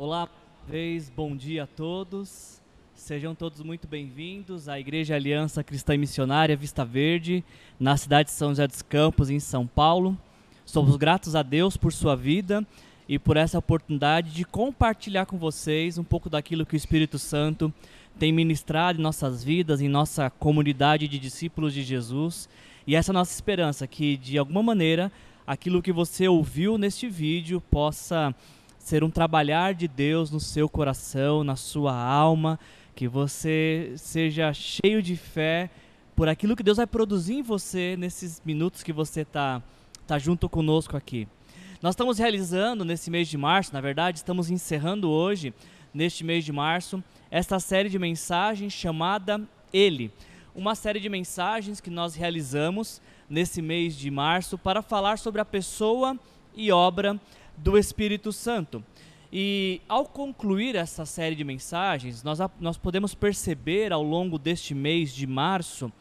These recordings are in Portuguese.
Olá, vez, bom dia a todos. Sejam todos muito bem-vindos à Igreja Aliança Cristã e Missionária Vista Verde, na cidade de São José dos Campos, em São Paulo. Somos gratos a Deus por sua vida e por essa oportunidade de compartilhar com vocês um pouco daquilo que o Espírito Santo tem ministrado em nossas vidas, em nossa comunidade de discípulos de Jesus. E essa é a nossa esperança, que de alguma maneira aquilo que você ouviu neste vídeo possa ser um trabalhar de Deus no seu coração, na sua alma, que você seja cheio de fé por aquilo que Deus vai produzir em você nesses minutos que você está tá junto conosco aqui. Nós estamos realizando nesse mês de março, na verdade, estamos encerrando hoje, neste mês de março, esta série de mensagens chamada Ele. Uma série de mensagens que nós realizamos nesse mês de março para falar sobre a pessoa e obra do Espírito Santo. E ao concluir essa série de mensagens, nós, nós podemos perceber ao longo deste mês de março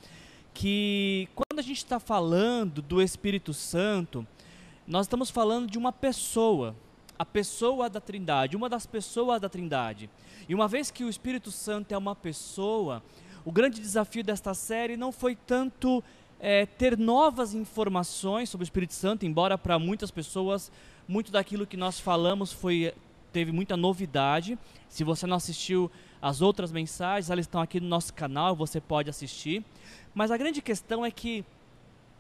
que quando a gente está falando do Espírito Santo, nós estamos falando de uma pessoa, a pessoa da Trindade, uma das pessoas da Trindade. E uma vez que o Espírito Santo é uma pessoa, o grande desafio desta série não foi tanto é, ter novas informações sobre o Espírito Santo, embora para muitas pessoas muito daquilo que nós falamos foi teve muita novidade. Se você não assistiu as outras mensagens, elas estão aqui no nosso canal, você pode assistir. Mas a grande questão é que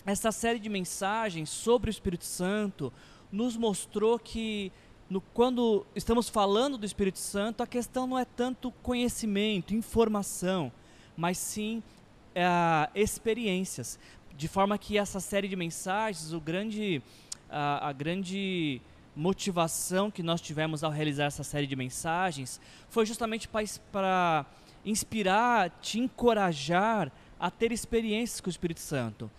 essa série de mensagens sobre o Espírito Santo nos mostrou que no, quando estamos falando do Espírito Santo, a questão não é tanto conhecimento, informação, mas sim é, experiências. De forma que essa série de mensagens, o grande, a, a grande motivação que nós tivemos ao realizar essa série de mensagens foi justamente para inspirar, te encorajar a ter experiências com o Espírito Santo.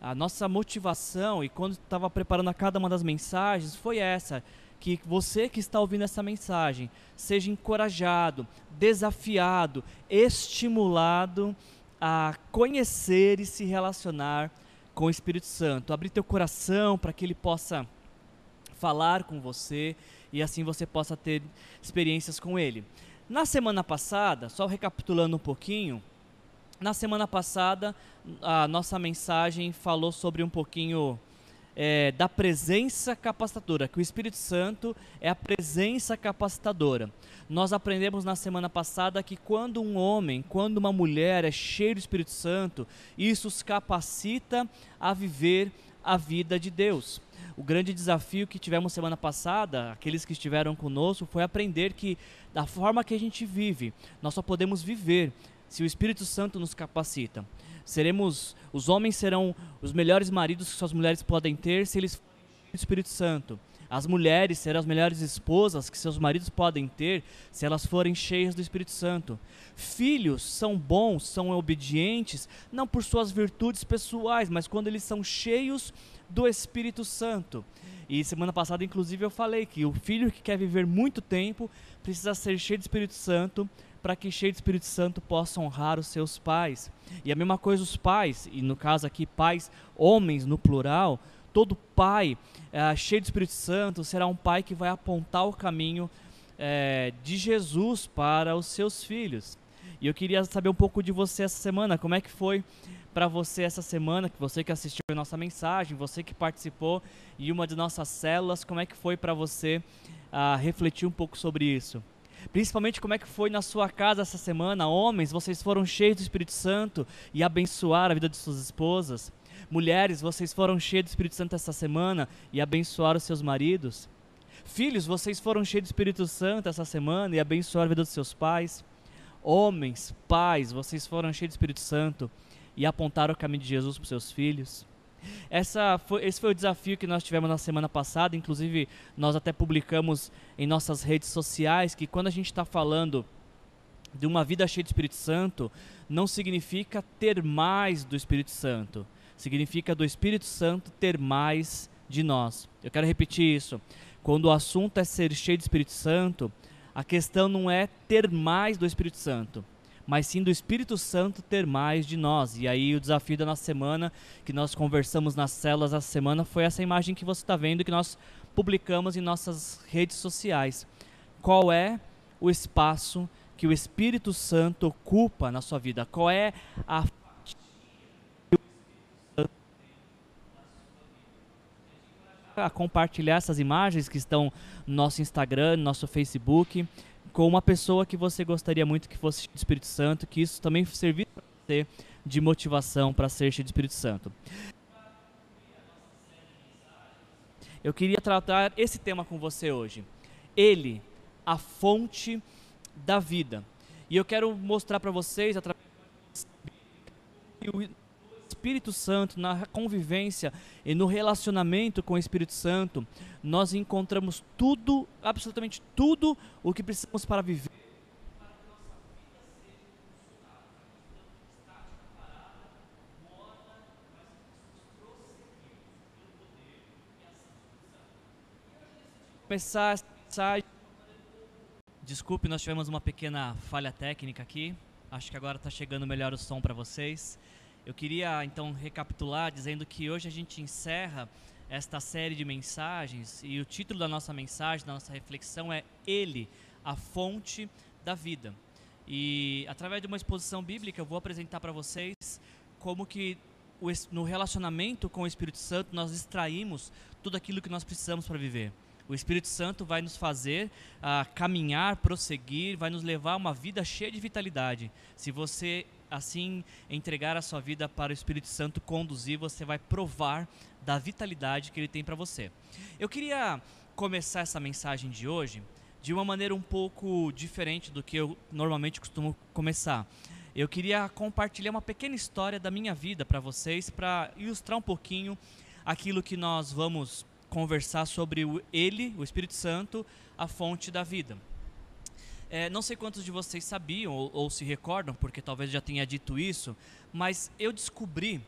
A nossa motivação, e quando estava preparando a cada uma das mensagens, foi essa: que você que está ouvindo essa mensagem seja encorajado, desafiado, estimulado a conhecer e se relacionar com o Espírito Santo. Abrir teu coração para que ele possa falar com você e assim você possa ter experiências com ele. Na semana passada, só recapitulando um pouquinho, na semana passada a nossa mensagem falou sobre um pouquinho é, da presença capacitadora, que o Espírito Santo é a presença capacitadora. Nós aprendemos na semana passada que quando um homem, quando uma mulher é cheio do Espírito Santo, isso os capacita a viver a vida de Deus. O grande desafio que tivemos semana passada, aqueles que estiveram conosco, foi aprender que da forma que a gente vive, nós só podemos viver se o Espírito Santo nos capacita. Seremos, os homens serão os melhores maridos que suas mulheres podem ter se eles forem do Espírito Santo. As mulheres serão as melhores esposas que seus maridos podem ter se elas forem cheias do Espírito Santo. Filhos são bons, são obedientes, não por suas virtudes pessoais, mas quando eles são cheios do Espírito Santo. E semana passada, inclusive, eu falei que o filho que quer viver muito tempo precisa ser cheio de Espírito Santo para que cheio de Espírito Santo possa honrar os seus pais. E a mesma coisa os pais, e no caso aqui pais, homens no plural, todo pai é, cheio de Espírito Santo será um pai que vai apontar o caminho é, de Jesus para os seus filhos. E eu queria saber um pouco de você essa semana, como é que foi para você essa semana, que você que assistiu a nossa mensagem, você que participou em uma de nossas células, como é que foi para você uh, refletir um pouco sobre isso? Principalmente como é que foi na sua casa essa semana, homens, vocês foram cheios do Espírito Santo e abençoaram a vida de suas esposas. Mulheres, vocês foram cheios do Espírito Santo essa semana e abençoaram seus maridos. Filhos, vocês foram cheios do Espírito Santo essa semana e abençoaram a vida dos seus pais. Homens, pais, vocês foram cheios do Espírito Santo e apontaram o caminho de Jesus para os seus filhos. Essa foi, esse foi o desafio que nós tivemos na semana passada. Inclusive, nós até publicamos em nossas redes sociais que quando a gente está falando de uma vida cheia de Espírito Santo, não significa ter mais do Espírito Santo. Significa do Espírito Santo ter mais de nós. Eu quero repetir isso. Quando o assunto é ser cheio de Espírito Santo, a questão não é ter mais do Espírito Santo mas sim do Espírito Santo ter mais de nós. E aí o desafio da nossa semana, que nós conversamos nas células essa semana, foi essa imagem que você está vendo que nós publicamos em nossas redes sociais. qual é o espaço que o Espírito Santo ocupa na sua vida, qual é a a compartilhar essas imagens que estão no nosso Instagram, no nosso Facebook, com uma pessoa que você gostaria muito que fosse do Espírito Santo, que isso também servisse para você de motivação para ser cheio do Espírito Santo. Eu queria tratar esse tema com você hoje. Ele, a fonte da vida. E eu quero mostrar para vocês através Espírito Santo, na convivência e no relacionamento com o Espírito Santo, nós encontramos tudo, absolutamente tudo o que precisamos para viver. Começar essa Desculpe, nós tivemos uma pequena falha técnica aqui. Acho que agora está chegando melhor o som para vocês. Eu queria então recapitular dizendo que hoje a gente encerra esta série de mensagens e o título da nossa mensagem, da nossa reflexão é Ele, a fonte da vida. E através de uma exposição bíblica eu vou apresentar para vocês como que no relacionamento com o Espírito Santo nós extraímos tudo aquilo que nós precisamos para viver. O Espírito Santo vai nos fazer uh, caminhar, prosseguir, vai nos levar a uma vida cheia de vitalidade. Se você assim entregar a sua vida para o Espírito Santo conduzir, você vai provar da vitalidade que ele tem para você. Eu queria começar essa mensagem de hoje de uma maneira um pouco diferente do que eu normalmente costumo começar. Eu queria compartilhar uma pequena história da minha vida para vocês, para ilustrar um pouquinho aquilo que nós vamos conversar sobre Ele, o Espírito Santo, a fonte da vida. É, não sei quantos de vocês sabiam ou, ou se recordam, porque talvez já tenha dito isso, mas eu descobri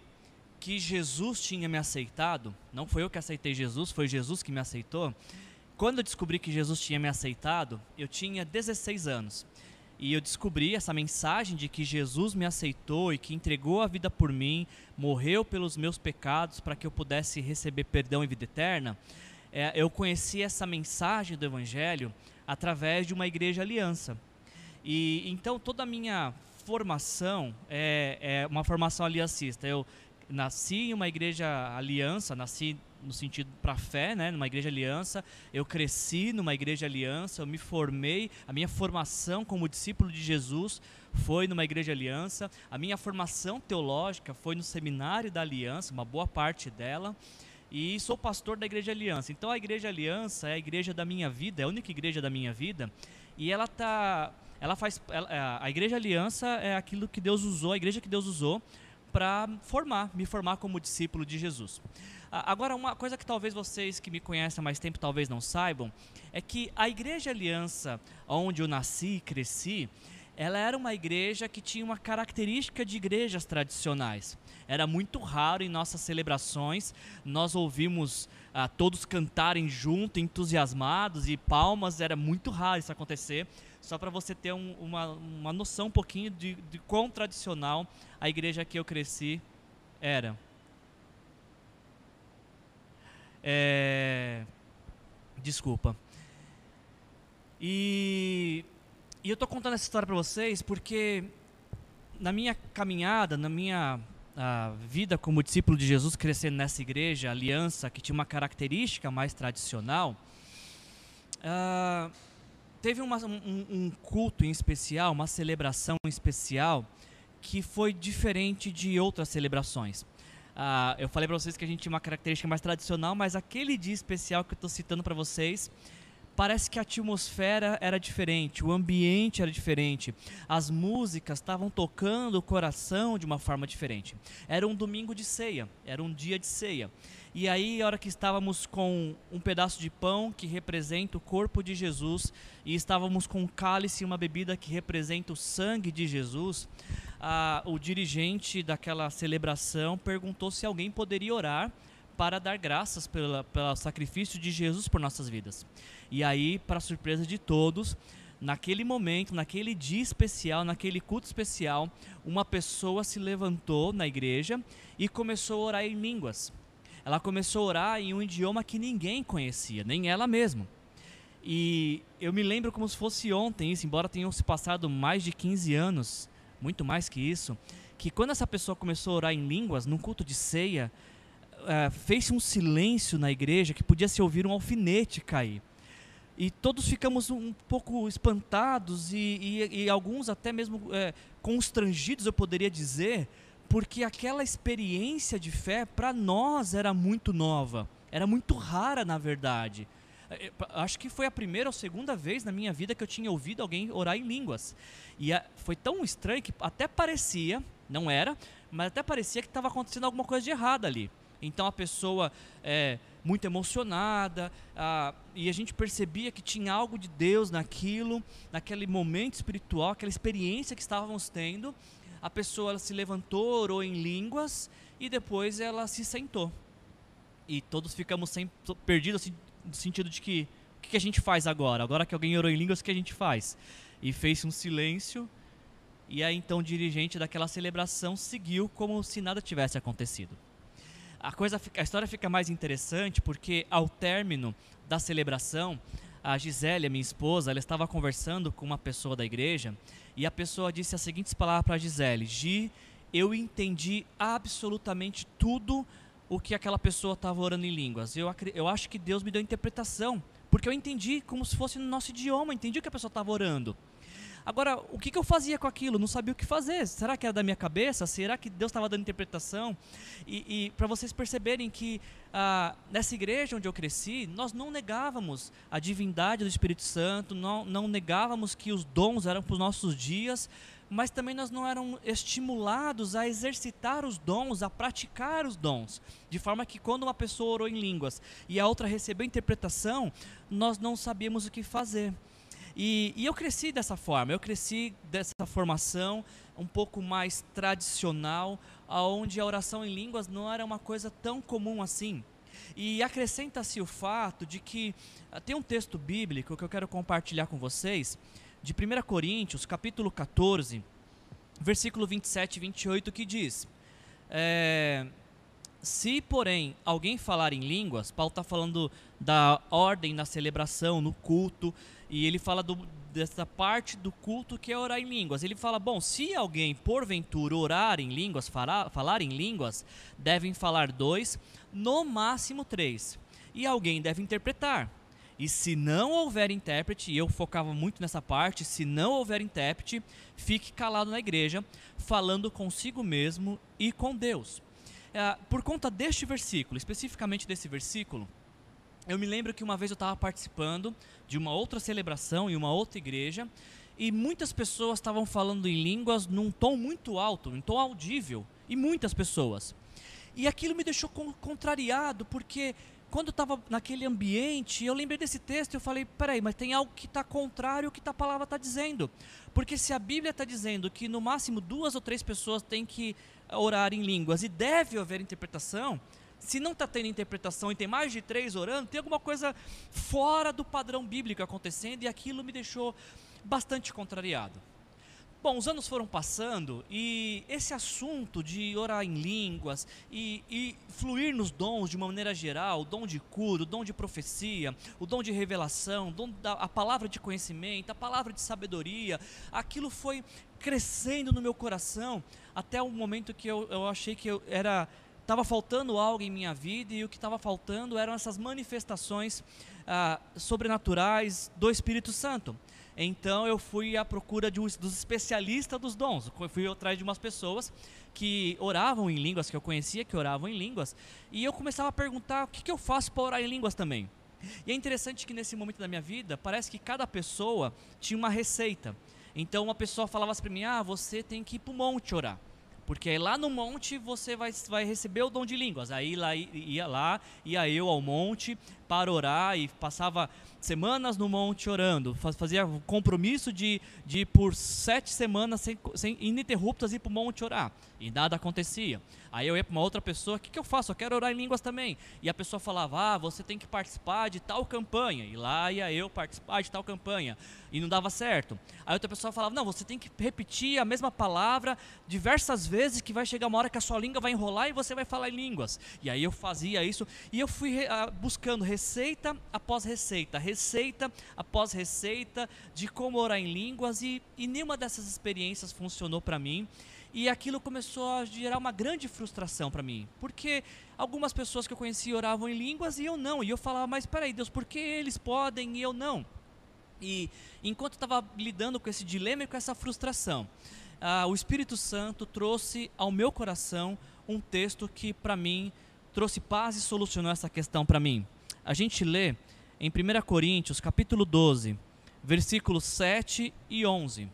que Jesus tinha me aceitado. Não foi eu que aceitei Jesus, foi Jesus que me aceitou. Quando eu descobri que Jesus tinha me aceitado, eu tinha 16 anos. E eu descobri essa mensagem de que Jesus me aceitou e que entregou a vida por mim, morreu pelos meus pecados para que eu pudesse receber perdão e vida eterna. É, eu conheci essa mensagem do Evangelho através de uma igreja aliança. E então toda a minha formação é, é uma formação aliancista. Eu nasci em uma igreja aliança, nasci no sentido para fé, né, numa igreja aliança. Eu cresci numa igreja aliança, eu me formei, a minha formação como discípulo de Jesus foi numa igreja aliança. A minha formação teológica foi no seminário da aliança, uma boa parte dela e sou pastor da Igreja Aliança. Então a Igreja Aliança é a igreja da minha vida, é a única igreja da minha vida, e ela tá, ela faz, ela, é, a Igreja Aliança é aquilo que Deus usou, a igreja que Deus usou para formar, me formar como discípulo de Jesus. Agora, uma coisa que talvez vocês que me conhecem há mais tempo talvez não saibam, é que a Igreja Aliança, onde eu nasci e cresci, ela era uma igreja que tinha uma característica de igrejas tradicionais. Era muito raro em nossas celebrações nós ouvimos ah, todos cantarem junto, entusiasmados e palmas. Era muito raro isso acontecer. Só para você ter um, uma, uma noção um pouquinho de, de quão tradicional a igreja que eu cresci era. É... Desculpa. E, e eu estou contando essa história para vocês porque na minha caminhada, na minha a vida como discípulo de Jesus crescendo nessa igreja, aliança, que tinha uma característica mais tradicional, uh, teve uma, um, um, culto em especial, uma celebração em especial, que foi diferente de outras celebrações. Uh, eu falei para vocês que a gente tinha uma característica mais tradicional, mas aquele dia especial que eu estou citando para vocês parece que a atmosfera era diferente, o ambiente era diferente, as músicas estavam tocando o coração de uma forma diferente. Era um domingo de ceia, era um dia de ceia. E aí, a hora que estávamos com um pedaço de pão que representa o corpo de Jesus, e estávamos com um cálice e uma bebida que representa o sangue de Jesus, o dirigente daquela celebração perguntou se alguém poderia orar para dar graças pela, pelo sacrifício de Jesus por nossas vidas. E aí, para surpresa de todos, naquele momento, naquele dia especial, naquele culto especial, uma pessoa se levantou na igreja e começou a orar em línguas. Ela começou a orar em um idioma que ninguém conhecia, nem ela mesma. E eu me lembro como se fosse ontem isso, embora tenham se passado mais de 15 anos, muito mais que isso, que quando essa pessoa começou a orar em línguas, num culto de ceia, uh, fez um silêncio na igreja que podia se ouvir um alfinete cair. E todos ficamos um pouco espantados e, e, e alguns até mesmo é, constrangidos, eu poderia dizer, porque aquela experiência de fé para nós era muito nova, era muito rara na verdade. É, acho que foi a primeira ou segunda vez na minha vida que eu tinha ouvido alguém orar em línguas. E foi tão estranho que até parecia, não era, mas até parecia que estava acontecendo alguma coisa de errado ali. Então a pessoa é muito emocionada e a gente percebia que tinha algo de Deus naquilo, naquele momento espiritual, aquela experiência que estávamos tendo. A pessoa se levantou, orou em línguas e depois ela se sentou. E todos ficamos sem, perdidos assim, no sentido de que o que a gente faz agora? Agora que alguém orou em línguas, o que a gente faz? E fez um silêncio e aí então o dirigente daquela celebração seguiu como se nada tivesse acontecido a coisa a história fica mais interessante porque ao término da celebração a Gisele, a minha esposa, ela estava conversando com uma pessoa da igreja e a pessoa disse as seguintes palavras para a Gisele: Gi, eu entendi absolutamente tudo o que aquela pessoa estava orando em línguas. Eu, eu acho que Deus me deu interpretação, porque eu entendi como se fosse no nosso idioma, entendi o que a pessoa estava orando. Agora, o que, que, eu fazia com aquilo? Não sabia o que fazer. Será que era da minha cabeça? Será que Deus estava dando interpretação? E, e para vocês perceberem que ah, nessa igreja onde eu cresci, nós não negávamos a divindade do Espírito Santo, não, não negávamos que os dons eram para os nossos dias, mas também nós não éramos estimulados a exercitar os dons, a praticar os dons. De forma que quando uma pessoa orou em línguas e a outra recebeu interpretação, nós não sabíamos o que fazer. E, e, eu cresci dessa forma, eu cresci dessa formação um pouco mais tradicional, onde a oração em línguas não era uma coisa tão comum assim. E acrescenta-se o fato de que ah, tem um texto bíblico que eu quero compartilhar com vocês, de 1 Coríntios, capítulo 14, versículo 27 e 28, que diz: é, Se, porém, alguém falar em línguas, Paulo está falando da ordem na celebração, no culto, e ele fala do, dessa parte do culto que é orar em línguas. Ele fala: bom, se alguém porventura orar em línguas, falar, falar em línguas, devem falar dois, no máximo três. E alguém deve interpretar. E se não houver intérprete, e eu focava muito nessa parte, se não houver intérprete, fique calado na igreja, falando consigo mesmo e com Deus. É, por conta deste versículo, especificamente desse versículo, eu me lembro que uma vez eu estava participando de uma outra celebração em uma outra igreja e muitas pessoas estavam falando em línguas num tom muito alto, num tom audível, e muitas pessoas. E aquilo me deixou contrariado, porque quando eu estava naquele ambiente, eu lembrei desse texto e eu falei, peraí, mas tem algo que está contrário ao que a palavra está dizendo. Porque se a Bíblia está dizendo que no máximo duas ou três pessoas têm que orar em línguas e deve haver interpretação, se não está tendo interpretação e tem mais de três orando, tem alguma coisa fora do padrão bíblico acontecendo e aquilo me deixou bastante contrariado. Bom, os anos foram passando e esse assunto de orar em línguas e, e, fluir nos dons de uma maneira geral, o dom de cura, o dom de profecia, o dom de revelação, dom da, a palavra de conhecimento, a palavra de sabedoria, aquilo foi crescendo no meu coração até o momento que eu, eu achei que eu era estava faltando algo em minha vida e o que estava faltando eram essas manifestações ah, sobrenaturais do Espírito Santo. Então eu fui à procura de um, dos especialistas dos dons. Eu fui atrás de umas pessoas que oravam em línguas, que eu conhecia que oravam em línguas, e eu começava a perguntar o que, que eu faço para orar em línguas também. E é interessante que nesse momento da minha vida, parece que cada pessoa tinha uma receita. Então uma pessoa falava assim para mim: ah, você tem que ir para o monte orar. Porque aí lá no monte você vai, vai receber o dom de línguas. Aí lá, ia lá, ia eu ao monte para orar e passava semanas no monte orando. Fazia compromisso de, de ir por sete semanas sem, sem ininterruptas ir para o monte orar. E nada acontecia. Aí eu ia para uma outra pessoa, o que, que eu faço? Eu quero orar em línguas também. E a pessoa falava, ah, você tem que participar de tal campanha. E lá ia eu participar de tal campanha. E não dava certo. Aí outra pessoa falava, não, você tem que repetir a mesma palavra diversas vezes, que vai chegar uma hora que a sua língua vai enrolar e você vai falar em línguas. E aí eu fazia isso. E eu fui uh, buscando receita após receita, receita receita após receita de como orar em línguas e, e nenhuma dessas experiências funcionou para mim. E aquilo começou a gerar uma grande frustração para mim, porque algumas pessoas que eu conhecia oravam em línguas e eu não. E eu falava, mas peraí, Deus, por que eles podem e eu não? E enquanto eu estava lidando com esse dilema e com essa frustração, ah, o Espírito Santo trouxe ao meu coração um texto que para mim trouxe paz e solucionou essa questão para mim. A gente lê em 1 Coríntios, capítulo 12, versículos 7 e 11.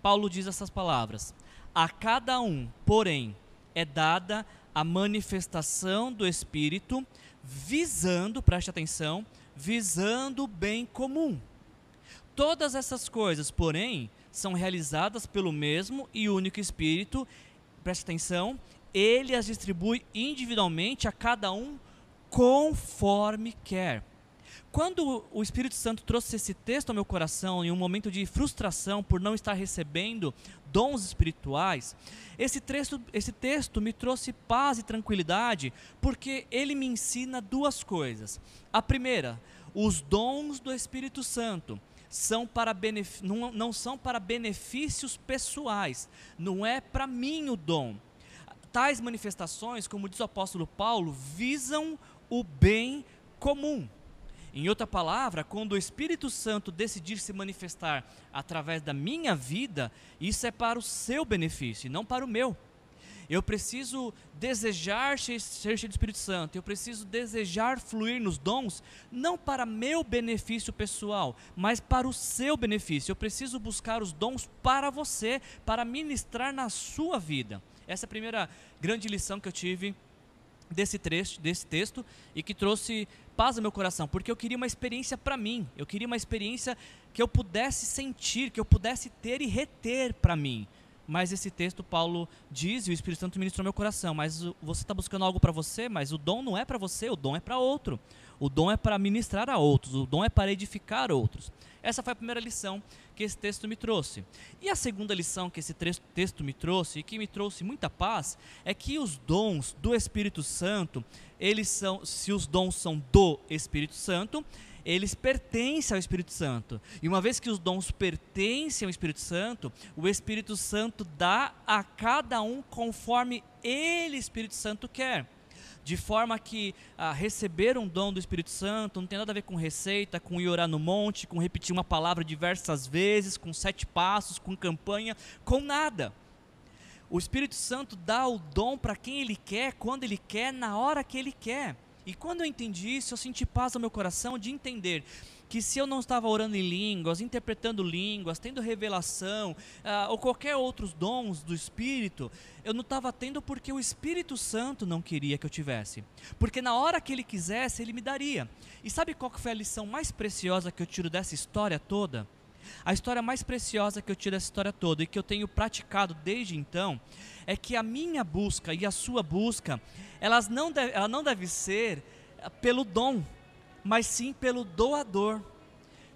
Paulo diz essas palavras: a cada um, porém, é dada a manifestação do Espírito, visando, preste atenção, visando o bem comum. Todas essas coisas, porém, são realizadas pelo mesmo e único Espírito, preste atenção, ele as distribui individualmente a cada um conforme quer. Quando o Espírito Santo trouxe esse texto ao meu coração em um momento de frustração por não estar recebendo dons espirituais, esse texto, esse texto me trouxe paz e tranquilidade, porque ele me ensina duas coisas. A primeira, os dons do Espírito Santo são para não, não são para benefícios pessoais, não é para mim o dom. Tais manifestações, como diz o apóstolo Paulo, visam o bem comum. Em outra palavra, quando o Espírito Santo decidir se manifestar através da minha vida, isso é para o seu benefício e não para o meu. Eu preciso desejar ser cheio do Espírito Santo, eu preciso desejar fluir nos dons, não para meu benefício pessoal, mas para o seu benefício. Eu preciso buscar os dons para você, para ministrar na sua vida. Essa é a primeira grande lição que eu tive desse, trecho, desse texto e que trouxe paz ao meu coração, porque eu queria uma experiência para mim, eu queria uma experiência que eu pudesse sentir, que eu pudesse ter e reter para mim. Mas esse texto Paulo diz e o Espírito Santo ministrou meu coração, mas você está buscando algo para você, mas o dom não é para você, o dom é para outro. O dom é para ministrar a outros, o dom é para edificar outros. Essa foi a primeira lição que esse texto me trouxe. E a segunda lição que esse texto me trouxe e que me trouxe muita paz é que os dons do Espírito Santo, eles são, se os dons são do Espírito Santo, eles pertencem ao Espírito Santo. E uma vez que os dons pertencem ao Espírito Santo, o Espírito Santo dá a cada um conforme ele, Espírito Santo, quer de forma que ah, receber um dom do Espírito Santo não tem nada a ver com receita, com ir orar no monte, com repetir uma palavra diversas vezes, com sete passos, com campanha, com nada. O Espírito Santo dá o dom para quem Ele quer, quando Ele quer, na hora que Ele quer. E quando eu entendi isso, eu senti paz no meu coração de entender que se eu não estava orando em línguas, interpretando línguas, tendo revelação, uh, ou qualquer outros dons do Espírito, eu não estava tendo porque o Espírito Santo não queria que eu tivesse. Porque na hora que ele quisesse, ele me daria. E sabe qual foi a lição mais preciosa que eu tiro dessa história toda? A história mais preciosa que eu tiro dessa história toda e que eu tenho praticado desde então é que a minha busca e a sua busca, elas não deve, ela não deve ser pelo dom, mas sim pelo doador.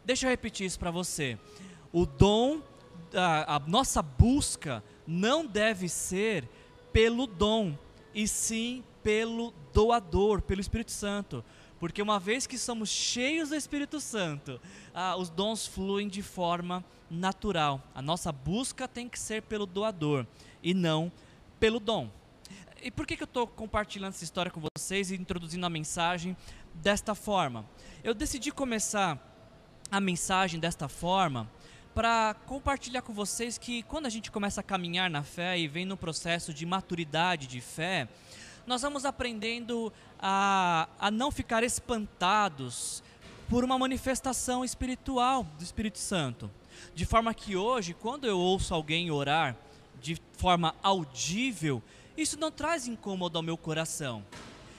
Deixa eu repetir isso para você. O dom, a, a nossa busca não deve ser pelo dom, e sim pelo doador, pelo Espírito Santo. Porque uma vez que somos cheios do Espírito Santo, ah, os dons fluem de forma natural. A nossa busca tem que ser pelo doador e não pelo dom. E por que, que eu estou compartilhando essa história com vocês e introduzindo a mensagem desta forma? Eu decidi começar a mensagem desta forma para compartilhar com vocês que quando a gente começa a caminhar na fé e vem no processo de maturidade de fé, nós vamos aprendendo a, a não ficar espantados por uma manifestação espiritual do Espírito Santo. De forma que hoje, quando eu ouço alguém orar de forma audível, isso não traz incômodo ao meu coração.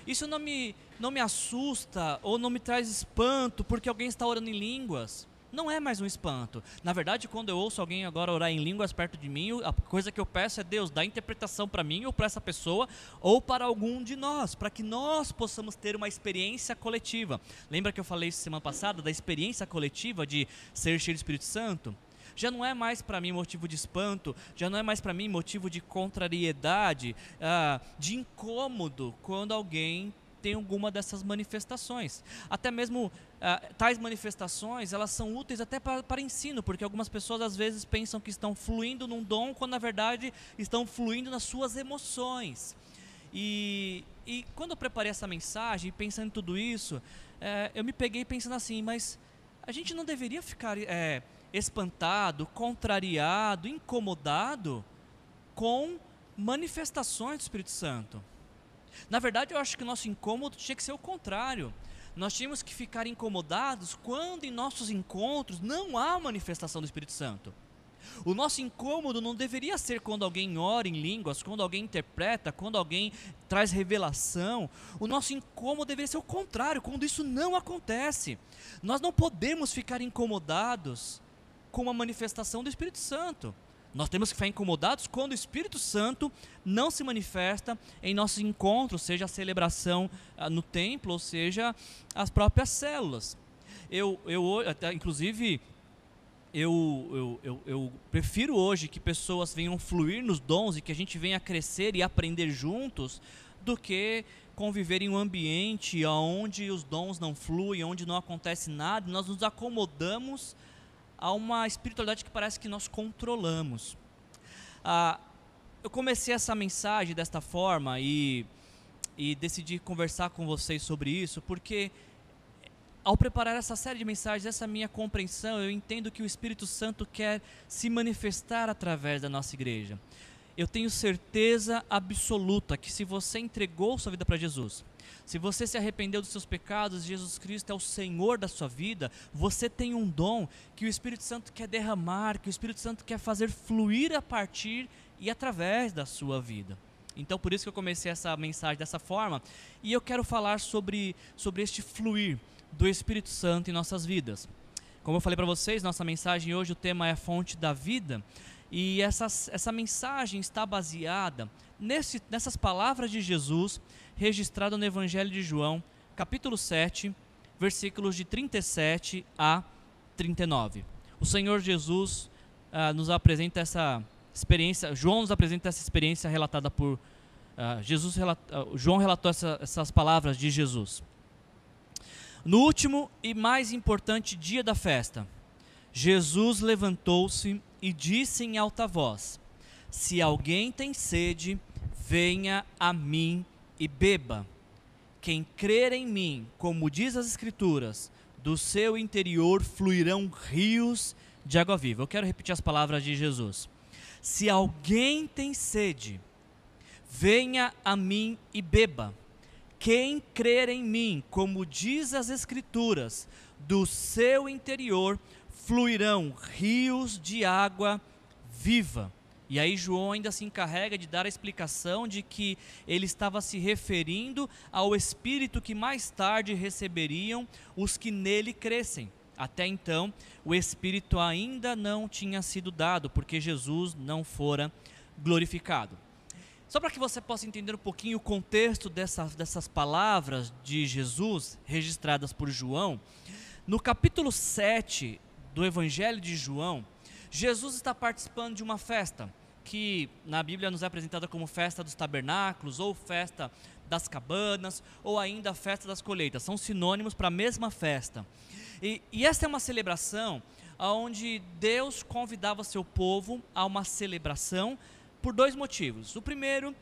Isso não me, não me assusta ou não me traz espanto porque alguém está orando em línguas. Não é mais um espanto. Na verdade, quando eu ouço alguém agora orar em línguas perto de mim, a coisa que eu peço é Deus, dá interpretação para mim ou para essa pessoa ou para algum de nós, para que nós possamos ter uma experiência coletiva. Lembra que eu falei semana passada da experiência coletiva de ser cheio do Espírito Santo? Já não é mais para mim motivo de espanto, já não é mais para mim motivo de contrariedade, ah, de incômodo quando alguém tem alguma dessas manifestações. Até mesmo uh, tais manifestações, elas são úteis até para, para ensino, porque algumas pessoas às vezes pensam que estão fluindo num dom, quando na verdade estão fluindo nas suas emoções. E, e quando eu preparei essa mensagem, pensando em tudo isso, é, eu me peguei pensando assim, mas a gente não deveria ficar é, espantado, contrariado, incomodado com manifestações do Espírito Santo. Na verdade, eu acho que o nosso incômodo tinha que ser o contrário. Nós tínhamos que ficar incomodados quando em nossos encontros não há manifestação do Espírito Santo. O nosso incômodo não deveria ser quando alguém ora em línguas, quando alguém interpreta, quando alguém traz revelação. O nosso incômodo deveria ser o contrário, quando isso não acontece. Nós não podemos ficar incomodados com a manifestação do Espírito Santo. Nós temos que ficar incomodados quando o Espírito Santo não se manifesta em nossos encontros, seja a celebração ah, no templo, ou seja as próprias células. Eu, eu até, inclusive, eu, eu, eu, eu, prefiro hoje que pessoas venham fluir nos dons e que a gente venha crescer e aprender juntos do que conviver em um ambiente onde os dons não fluem, onde não acontece nada, nós nos acomodamos a uma espiritualidade que parece que nós controlamos. Ah, eu comecei essa mensagem desta forma e, e decidi conversar com vocês sobre isso porque ao preparar essa série de mensagens, essa minha compreensão, eu entendo que o Espírito Santo quer se manifestar através da nossa igreja. Eu tenho certeza absoluta que se você entregou sua vida para Jesus, se você se arrependeu dos seus pecados, Jesus Cristo é o Senhor da sua vida, você tem um dom que o Espírito Santo quer derramar, que o Espírito Santo quer fazer fluir a partir e através da sua vida. Então, por isso que eu comecei essa mensagem dessa forma, e eu quero falar sobre, sobre este fluir do Espírito Santo em nossas vidas. Como eu falei para vocês, nossa mensagem hoje, o tema é a fonte da vida. E essa, essa mensagem está baseada nesse, nessas palavras de Jesus registradas no Evangelho de João, capítulo 7, versículos de 37 a 39. O Senhor Jesus ah, nos apresenta essa experiência, João nos apresenta essa experiência relatada por ah, Jesus. Ah, João relatou essa, essas palavras de Jesus. No último e mais importante dia da festa, Jesus levantou-se e disse em alta voz: Se alguém tem sede, venha a mim e beba. Quem crer em mim, como diz as Escrituras, do seu interior fluirão rios de água viva. Eu quero repetir as palavras de Jesus. Se alguém tem sede, venha a mim e beba. Quem crer em mim, como diz as Escrituras, do seu interior fluirão rios de água viva. E aí João ainda se encarrega de dar a explicação de que ele estava se referindo ao Espírito que mais tarde receberiam os que nele crescem. Até então, o Espírito ainda não tinha sido dado, porque Jesus não fora glorificado. Só para que você possa entender um pouquinho o contexto dessas, dessas palavras de Jesus registradas por João, no capítulo 7 do Evangelho de João, Jesus está participando de uma festa que na Bíblia nos é apresentada como festa dos tabernáculos, ou festa das cabanas, ou ainda festa das colheitas. São sinônimos para a mesma festa. E, e essa é uma celebração onde Deus convidava seu povo a uma celebração por dois motivos. O primeiro,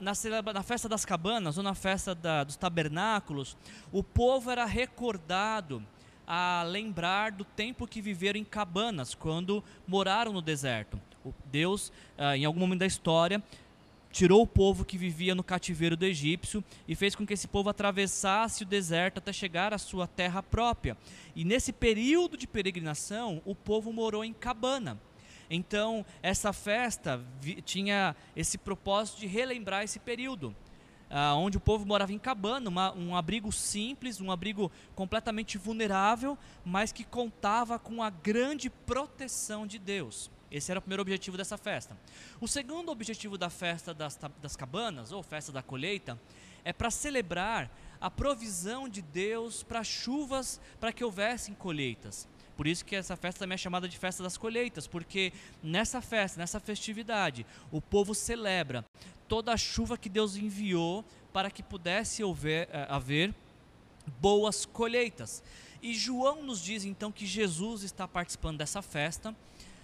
na, na, festa das cabanas ou na festa da, dos tabernáculos, o povo era recordado a lembrar do tempo que viveram em cabanas, quando moraram no deserto. Deus, ah, em algum momento da história, tirou o povo que vivia no cativeiro do egípcio e fez com que esse povo atravessasse o deserto até chegar à sua terra própria. E nesse período de peregrinação, o povo morou em cabana. Então, essa festa tinha esse propósito de relembrar esse período, ah, onde o povo morava em cabana, uma, um abrigo simples, um abrigo completamente vulnerável, mas que contava com a grande proteção de Deus. Esse era o primeiro objetivo dessa festa. O segundo objetivo da festa das, das cabanas, ou festa da colheita, é para celebrar a provisão de Deus para chuvas, para que houvessem colheitas Por isso que essa festa também é chamada de festa das colheitas, porque nessa festa, nessa festividade, o povo celebra toda a chuva que Deus enviou para que pudesse haver, eh, haver boas colheitas. E João nos diz então que Jesus está participando dessa festa,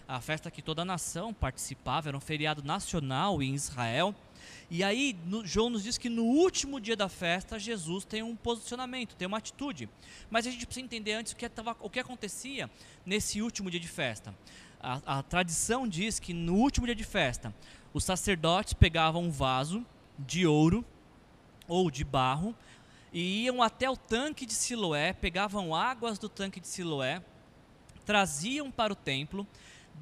a festa que toda a nação participava, era um feriado nacional em Israel. E aí, no, João nos diz que no último dia da festa, Jesus tem um posicionamento, tem uma atitude. Mas a gente precisa entender antes o que, tava, o que acontecia nesse último dia de festa. A, a tradição diz que no último dia de festa, os sacerdotes pegavam um vaso de ouro ou de barro e iam até o tanque de Siloé, pegavam águas do tanque de Siloé, traziam para o templo,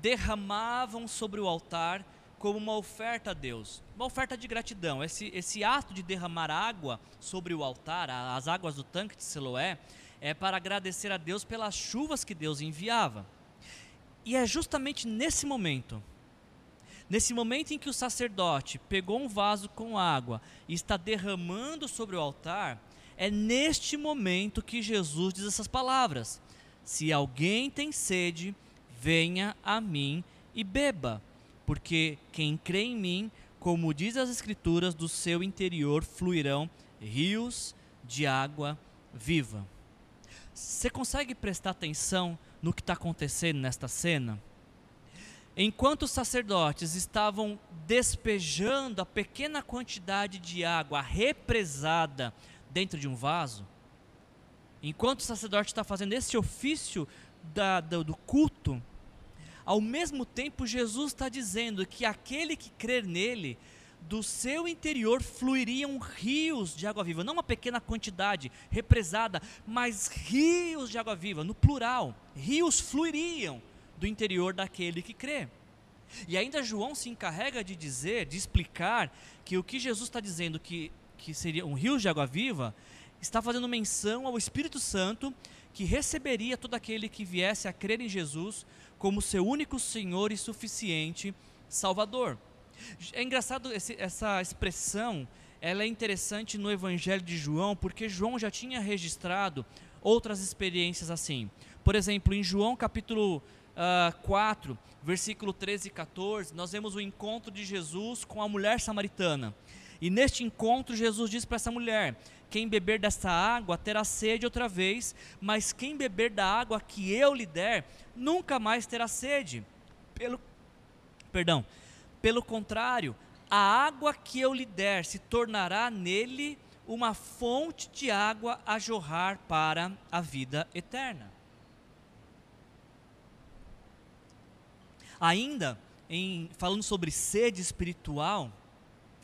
derramavam sobre o altar como uma oferta a Deus, uma oferta de gratidão. Esse, esse ato de derramar água sobre o altar, as águas do tanque de Siloé, é para agradecer a Deus pelas chuvas que Deus enviava. E é justamente nesse momento, nesse momento em que o sacerdote pegou um vaso com água e está derramando sobre o altar, é neste momento que Jesus diz essas palavras: Se alguém tem sede, venha a mim e beba porque quem crê em mim, como diz as Escrituras, do seu interior fluirão rios de água viva. Você consegue prestar atenção no que está acontecendo nesta cena? Enquanto os sacerdotes estavam despejando a pequena quantidade de água represada dentro de um vaso, enquanto o sacerdote está fazendo esse ofício da, do, do culto, ao mesmo tempo, Jesus está dizendo que aquele que crer nele, do seu interior fluiriam rios de água viva, não uma pequena quantidade represada, mas rios de água viva, no plural. Rios fluiriam do interior daquele que crê. E ainda João se encarrega de dizer, de explicar, que o que Jesus está dizendo que, que seria um rio de água viva, está fazendo menção ao Espírito Santo que receberia todo aquele que viesse a crer em Jesus como seu único Senhor e suficiente Salvador. É engraçado esse, essa expressão, ela é interessante no Evangelho de João, porque João já tinha registrado outras experiências assim. Por exemplo, em João capítulo uh, ah, 4, versículo 13 e 14, nós vemos o encontro de Jesus com a mulher samaritana. E neste encontro, Jesus diz para essa mulher: Quem beber desta água terá sede outra vez, mas quem beber da água que eu lhe der, nunca mais terá sede. Pelo, perdão, pelo contrário, a água que eu lhe der se tornará nele uma fonte de água a jorrar para a vida eterna. Ainda, em, falando sobre sede espiritual,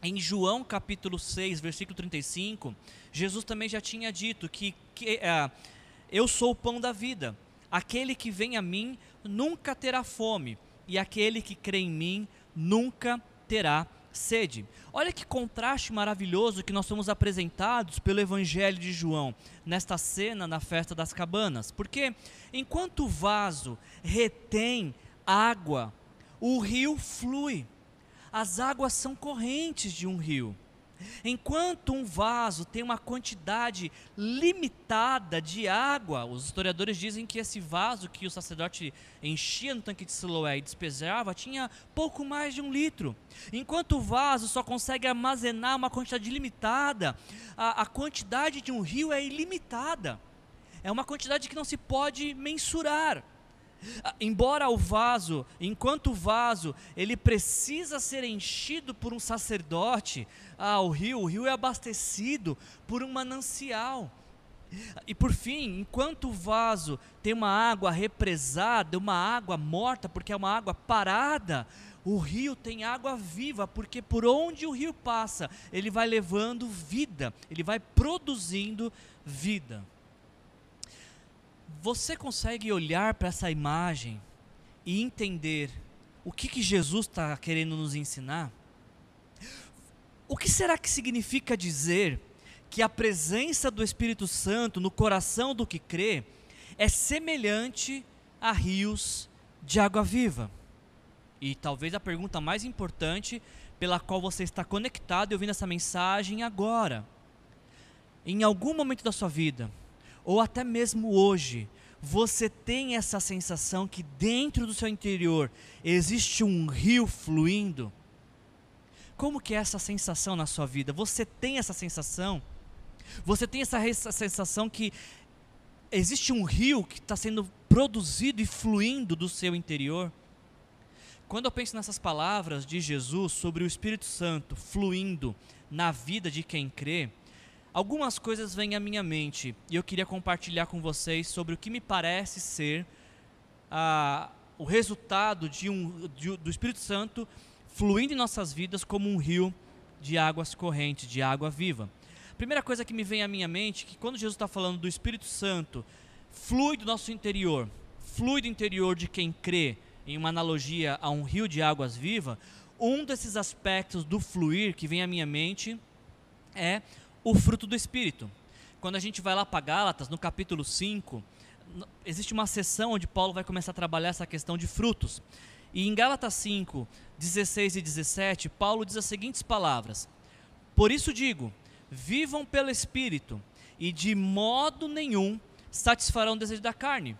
em João capítulo 6, versículo 35, Jesus também já tinha dito que, que é, eu sou o pão da vida. Aquele que vem a mim nunca terá fome, e aquele que crê em mim nunca terá sede. Olha que contraste maravilhoso que nós somos apresentados pelo Evangelho de João nesta cena na festa das cabanas. Porque enquanto o vaso retém água, o rio flui as águas são correntes de um rio. Enquanto um vaso tem uma quantidade limitada de água, os historiadores dizem que esse vaso que o sacerdote enchia no tanque de Siloé e despejava tinha pouco mais de um litro. Enquanto o vaso só consegue armazenar uma quantidade limitada, a, a quantidade de um rio é ilimitada. É uma quantidade que não se pode mensurar. Ah, embora o vaso, enquanto o vaso, ele precisa ser enchido por um sacerdote, ah, o rio, o rio é abastecido por um manancial. E por fim, enquanto o vaso tem uma água represada, uma água morta, porque é uma água parada, o rio tem água viva, porque por onde o rio passa, ele vai levando vida, ele vai produzindo vida. Você consegue olhar para essa imagem e entender o que, que Jesus está querendo nos ensinar? O que será que significa dizer que a presença do Espírito Santo no coração do que crê é semelhante a rios de água viva? E talvez a pergunta mais importante pela qual você está conectado e ouvindo essa mensagem agora. Em algum momento da sua vida, ou até mesmo hoje, Você tem essa sensação que dentro do seu interior existe um rio fluindo? Como que é essa sensação na sua vida? Você tem essa sensação? Você tem essa, essa sensação que existe um rio que está sendo produzido e fluindo do seu interior? Quando eu penso nessas palavras de Jesus sobre o Espírito Santo fluindo na vida de quem crê, algumas coisas vêm à minha mente e eu queria compartilhar com vocês sobre o que me parece ser ah, o resultado de um, de, do Espírito Santo fluindo em nossas vidas como um rio de águas correntes, de água viva. Primeira coisa que me vem à minha mente é que quando Jesus está falando do Espírito Santo, flui do nosso interior, flui do interior de quem crê, em uma analogia a um rio de águas viva, um desses aspectos do fluir que vem à minha mente é o fruto do Espírito. Quando a gente vai lá para Gálatas, no capítulo 5, existe uma sessão onde Paulo vai começar a trabalhar essa questão de frutos. E em Gálatas 5, 16 e 17, Paulo diz as seguintes palavras: Por isso digo, vivam pelo Espírito, e de modo nenhum satisfarão o desejo da carne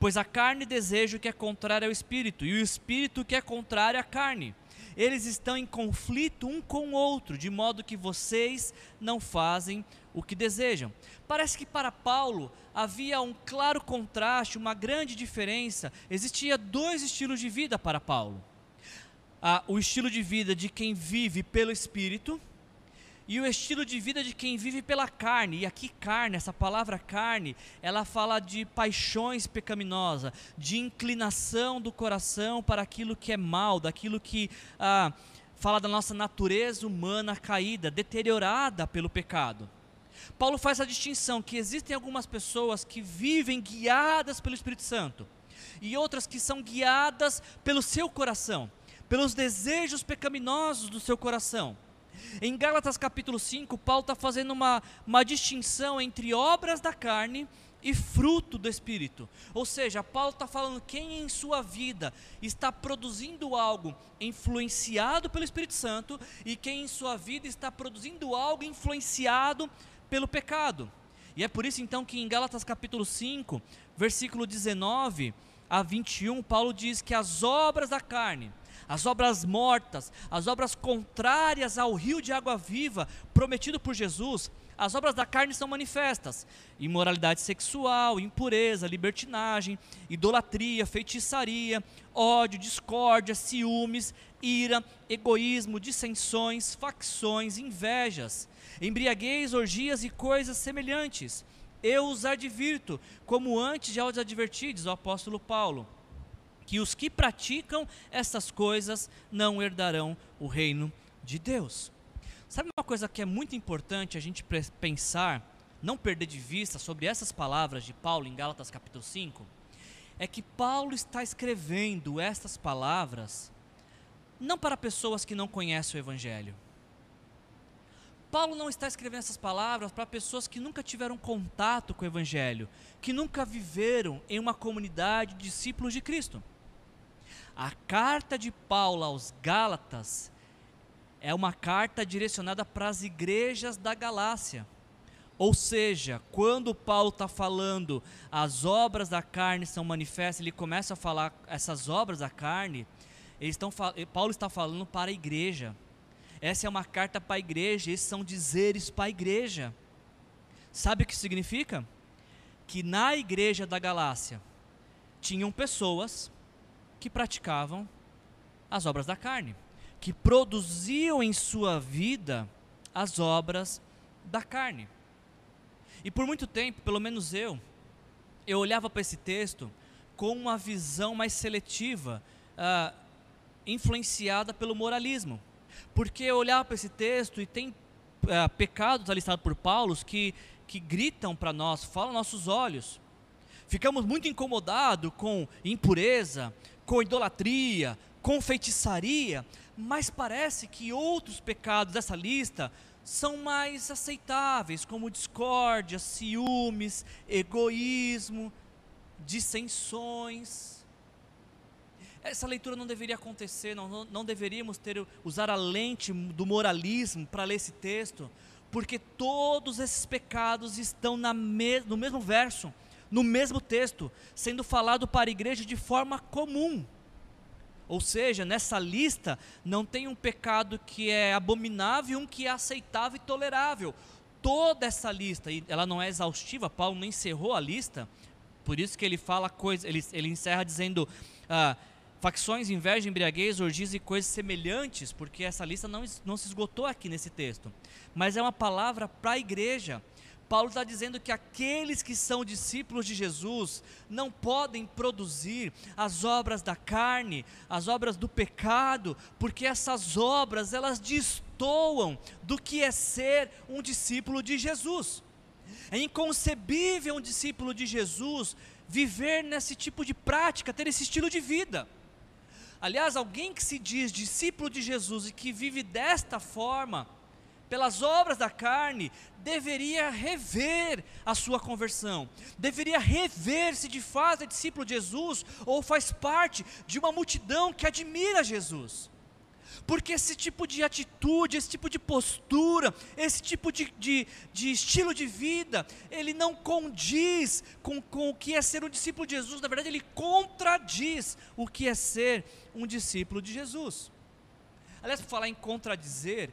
Pois a carne deseja o que é contrário ao espírito, e o espírito o que é contrário à carne. Eles estão em conflito um com o outro, de modo que vocês não fazem o que desejam. Parece que para Paulo havia um claro contraste, uma grande diferença. Existia dois estilos de vida para Paulo: ah, o estilo de vida de quem vive pelo espírito e o estilo de vida de quem vive pela carne. E aqui carne, essa palavra carne, ela fala de paixões pecaminosas, de inclinação do coração para aquilo que é mal, daquilo que ah, fala da nossa natureza humana caída, deteriorada pelo pecado. Paulo faz a distinção que existem algumas pessoas que vivem guiadas pelo Espírito Santo e outras que são guiadas pelo seu coração, pelos desejos pecaminosos do seu coração. Em Gálatas capítulo 5, Paulo está fazendo uma, uma distinção entre obras da carne e fruto do Espírito. Ou seja, Paulo está falando quem em sua vida está produzindo algo influenciado pelo Espírito Santo e quem em sua vida está produzindo algo influenciado pelo pecado. E é por isso então que em Gálatas capítulo 5, versículo 19 a 21, Paulo diz que as obras da carne as obras mortas, as obras contrárias ao rio de água viva prometido por Jesus, as obras da carne são manifestas: imoralidade sexual, impureza, libertinagem, idolatria, feitiçaria, ódio, discórdia, ciúmes, ira, egoísmo, dissensões, facções, invejas, embriaguez, orgias e coisas semelhantes. Eu os advirto, como antes já os adverti, diz o apóstolo Paulo que os que praticam essas coisas não herdarão o reino de Deus. Sabe uma coisa que é muito importante a gente pensar, não perder de vista sobre essas palavras de Paulo em Gálatas capítulo 5? É que Paulo está escrevendo estas palavras não para pessoas que não conhecem o Evangelho. Paulo não está escrevendo essas palavras para pessoas que nunca tiveram contato com o Evangelho, que nunca viveram em uma comunidade de discípulos de Cristo. A carta de Paulo aos Gálatas é uma carta direcionada para as igrejas da Galácia. Ou seja, quando Paulo está falando as obras da carne são manifestas, ele começa a falar essas obras da carne, estão, Paulo está falando para a igreja. Essa é uma carta para a igreja, esses são dizeres para a igreja. Sabe o que significa? Que na igreja da Galácia tinham pessoas que praticavam as obras da carne, que produziam em sua vida as obras da carne. E por muito tempo, pelo menos eu, eu olhava para esse texto com uma visão mais seletiva, uh, influenciada pelo moralismo. Porque eu olhava para esse texto e tem uh, pecados alistados por Paulo que, que gritam para nós, falam nossos olhos. Ficamos muito incomodados com impureza, com idolatria, com feitiçaria, mas parece que outros pecados dessa lista são mais aceitáveis, como discórdia, ciúmes, egoísmo, dissensões. Essa leitura não deveria acontecer, não, não, deveríamos ter usar a lente do moralismo para ler esse texto, porque todos esses pecados estão me, no mesmo verso no mesmo texto, sendo falado para a igreja de forma comum. Ou seja, nessa lista não tem um pecado que é abominável um que é aceitável e tolerável. Toda essa lista, e ela não é exaustiva, Paulo não encerrou a lista, por isso que ele fala ele, ele encerra dizendo ah, facções, inveja, embriaguez, orgias e coisas semelhantes, porque essa lista não, não se esgotou aqui nesse texto. Mas é uma palavra para a igreja. Paulo está dizendo que aqueles que são discípulos de Jesus não podem produzir as obras da carne, as obras do pecado, porque essas obras elas destoam do que é ser um discípulo de Jesus. É inconcebível um discípulo de Jesus viver nesse tipo de prática, ter esse estilo de vida. Aliás, alguém que se diz discípulo de Jesus e que vive desta forma, pelas obras da carne, deveria rever a sua conversão, deveria rever se de fato é discípulo de Jesus ou faz parte de uma multidão que admira Jesus. Porque esse tipo de atitude, esse tipo de postura, esse tipo de, de, de estilo de vida, ele não condiz com, com o que é ser um discípulo de Jesus, na verdade, ele contradiz o que é ser um discípulo de Jesus. Aliás, por falar em contradizer,